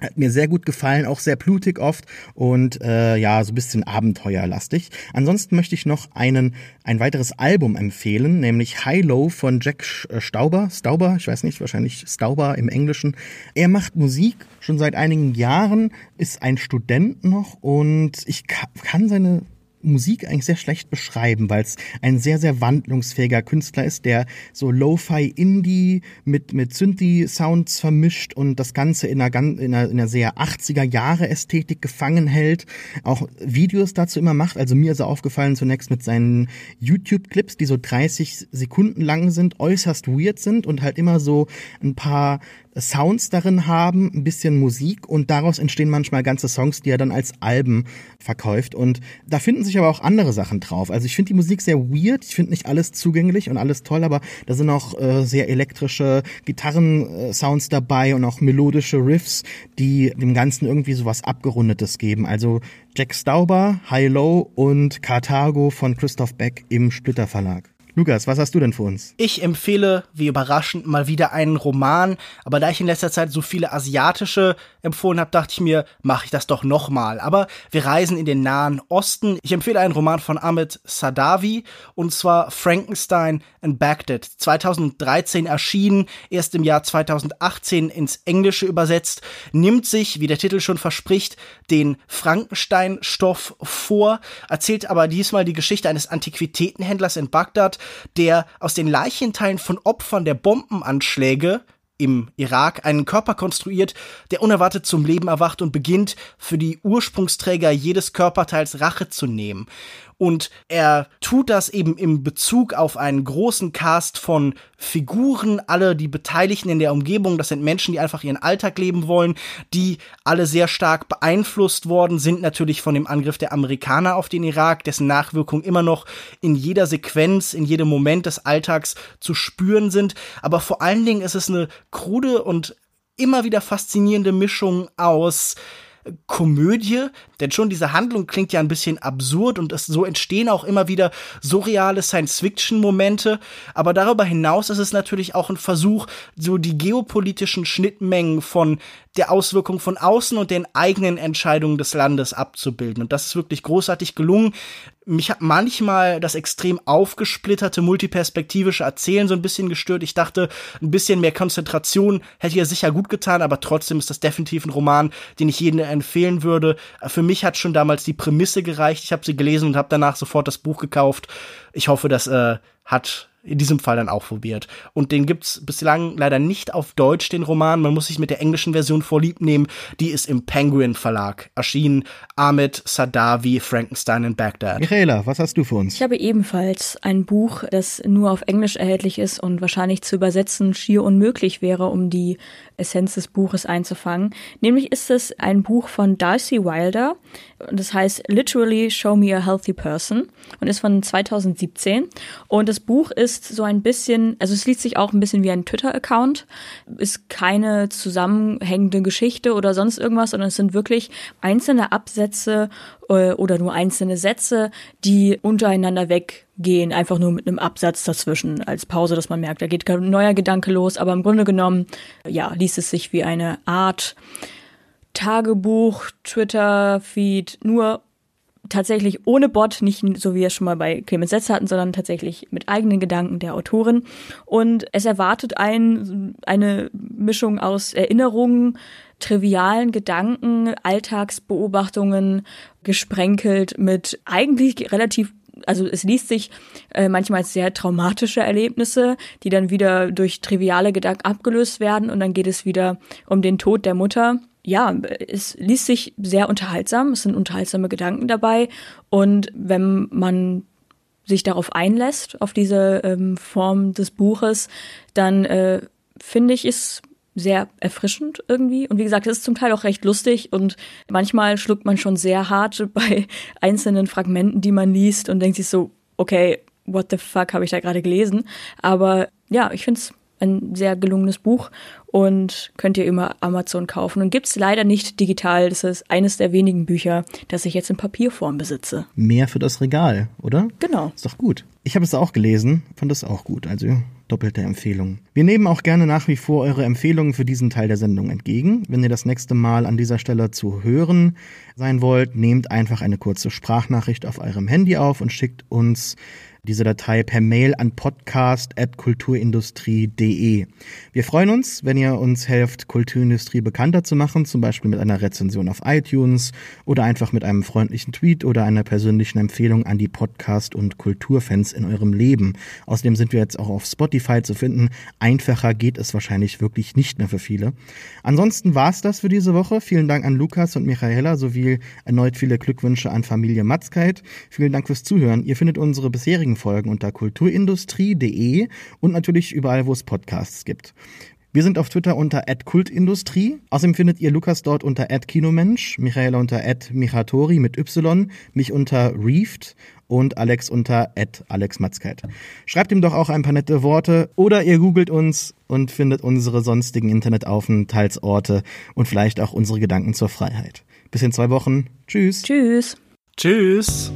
Hat mir sehr gut gefallen, auch sehr blutig oft und äh, ja, so ein bisschen abenteuerlastig. Ansonsten möchte ich noch einen, ein weiteres Album empfehlen, nämlich High Low von Jack äh, Stauber. Stauber, ich weiß nicht, wahrscheinlich Stauber im Englischen. Er macht Musik schon seit einigen Jahren, ist ein Student noch und ich kann seine Musik eigentlich sehr schlecht beschreiben, weil es ein sehr, sehr wandlungsfähiger Künstler ist, der so Lo-Fi Indie mit, mit Synthi-Sounds vermischt und das Ganze in einer, in einer, in einer sehr 80er-Jahre-Ästhetik gefangen hält. Auch Videos dazu immer macht. Also mir ist er aufgefallen zunächst mit seinen YouTube-Clips, die so 30 Sekunden lang sind, äußerst weird sind und halt immer so ein paar Sounds darin haben, ein bisschen Musik und daraus entstehen manchmal ganze Songs, die er dann als Alben verkauft. Und da finden sich aber auch andere Sachen drauf. Also ich finde die Musik sehr weird, ich finde nicht alles zugänglich und alles toll, aber da sind auch äh, sehr elektrische Gitarrensounds dabei und auch melodische Riffs, die dem Ganzen irgendwie sowas Abgerundetes geben. Also Jack Stauber, High Low und Carthago von Christoph Beck im Splitter Verlag. Lukas, was hast du denn für uns? Ich empfehle, wie überraschend, mal wieder einen Roman. Aber da ich in letzter Zeit so viele asiatische empfohlen habe, dachte ich mir, mache ich das doch nochmal. Aber wir reisen in den Nahen Osten. Ich empfehle einen Roman von Ahmed Sadawi und zwar Frankenstein and Baghdad. 2013 erschienen, erst im Jahr 2018 ins Englische übersetzt, nimmt sich, wie der Titel schon verspricht, den Frankenstein-Stoff vor, erzählt aber diesmal die Geschichte eines Antiquitätenhändlers in Bagdad, der aus den Leichenteilen von Opfern der Bombenanschläge im Irak einen Körper konstruiert, der unerwartet zum Leben erwacht und beginnt, für die Ursprungsträger jedes Körperteils Rache zu nehmen. Und er tut das eben im Bezug auf einen großen Cast von Figuren, alle die Beteiligten in der Umgebung. Das sind Menschen, die einfach ihren Alltag leben wollen, die alle sehr stark beeinflusst worden sind, natürlich von dem Angriff der Amerikaner auf den Irak, dessen Nachwirkungen immer noch in jeder Sequenz, in jedem Moment des Alltags zu spüren sind. Aber vor allen Dingen ist es eine krude und immer wieder faszinierende Mischung aus Komödie, denn schon diese Handlung klingt ja ein bisschen absurd und es, so entstehen auch immer wieder surreale Science-Fiction-Momente, aber darüber hinaus ist es natürlich auch ein Versuch, so die geopolitischen Schnittmengen von der Auswirkung von außen und den eigenen Entscheidungen des Landes abzubilden. Und das ist wirklich großartig gelungen. Mich hat manchmal das extrem aufgesplitterte, multiperspektivische Erzählen so ein bisschen gestört. Ich dachte, ein bisschen mehr Konzentration hätte ja sicher gut getan, aber trotzdem ist das definitiv ein Roman, den ich jedem empfehlen würde. Für mich hat schon damals die Prämisse gereicht. Ich habe sie gelesen und habe danach sofort das Buch gekauft. Ich hoffe, das äh, hat in diesem Fall dann auch probiert. Und den gibt's bislang leider nicht auf Deutsch, den Roman. Man muss sich mit der englischen Version vorlieb nehmen. Die ist im Penguin Verlag erschienen. Ahmed Sadawi, Frankenstein in Baghdad. Michaela, was hast du für uns? Ich habe ebenfalls ein Buch, das nur auf Englisch erhältlich ist und wahrscheinlich zu übersetzen schier unmöglich wäre, um die Essenz des Buches einzufangen. Nämlich ist es ein Buch von Darcy Wilder. Und das heißt Literally Show Me a Healthy Person. Und ist von 2017. Und das Buch ist so ein bisschen, also es liest sich auch ein bisschen wie ein Twitter-Account, ist keine zusammenhängende Geschichte oder sonst irgendwas, sondern es sind wirklich einzelne Absätze äh, oder nur einzelne Sätze, die untereinander weggehen, einfach nur mit einem Absatz dazwischen als Pause, dass man merkt, da geht ein neuer Gedanke los, aber im Grunde genommen, ja, liest es sich wie eine Art Tagebuch, Twitter-Feed, nur tatsächlich ohne Bot, nicht so wie wir es schon mal bei Clemens Setz hatten, sondern tatsächlich mit eigenen Gedanken der Autorin. Und es erwartet ein, eine Mischung aus Erinnerungen, trivialen Gedanken, Alltagsbeobachtungen, gesprenkelt mit eigentlich relativ also es liest sich äh, manchmal sehr traumatische Erlebnisse, die dann wieder durch triviale Gedanken abgelöst werden und dann geht es wieder um den Tod der Mutter. Ja, es liest sich sehr unterhaltsam, es sind unterhaltsame Gedanken dabei und wenn man sich darauf einlässt, auf diese ähm, Form des Buches, dann äh, finde ich es sehr erfrischend irgendwie. Und wie gesagt, es ist zum Teil auch recht lustig und manchmal schluckt man schon sehr hart [LAUGHS] bei einzelnen Fragmenten, die man liest und denkt sich so, okay, what the fuck habe ich da gerade gelesen? Aber ja, ich finde es ein sehr gelungenes Buch und könnt ihr immer Amazon kaufen. Und gibt's leider nicht digital. Das ist eines der wenigen Bücher, das ich jetzt in Papierform besitze. Mehr für das Regal, oder? Genau. Ist doch gut. Ich habe es auch gelesen, fand es auch gut. Also doppelte Empfehlung. Wir nehmen auch gerne nach wie vor eure Empfehlungen für diesen Teil der Sendung entgegen. Wenn ihr das nächste Mal an dieser Stelle zu hören sein wollt, nehmt einfach eine kurze Sprachnachricht auf eurem Handy auf und schickt uns diese Datei per Mail an podcast.kulturindustrie.de. Wir freuen uns, wenn ihr uns helft, Kulturindustrie bekannter zu machen, zum Beispiel mit einer Rezension auf iTunes oder einfach mit einem freundlichen Tweet oder einer persönlichen Empfehlung an die Podcast- und Kulturfans in eurem Leben. Außerdem sind wir jetzt auch auf Spotify zu finden. Einfacher geht es wahrscheinlich wirklich nicht mehr für viele. Ansonsten war es das für diese Woche. Vielen Dank an Lukas und Michaela sowie erneut viele Glückwünsche an Familie Matzkeit. Vielen Dank fürs Zuhören. Ihr findet unsere bisherigen Folgen unter kulturindustrie.de und natürlich überall, wo es Podcasts gibt. Wir sind auf Twitter unter @kultindustrie. Außerdem findet ihr Lukas dort unter @kinomensch, Michaela unter @michatori mit Y, mich unter Reefed und Alex unter @alexmatzkeit. Schreibt ihm doch auch ein paar nette Worte oder ihr googelt uns und findet unsere sonstigen Internetaufenthaltsorte und vielleicht auch unsere Gedanken zur Freiheit. Bis in zwei Wochen. Tschüss. Tschüss. Tschüss.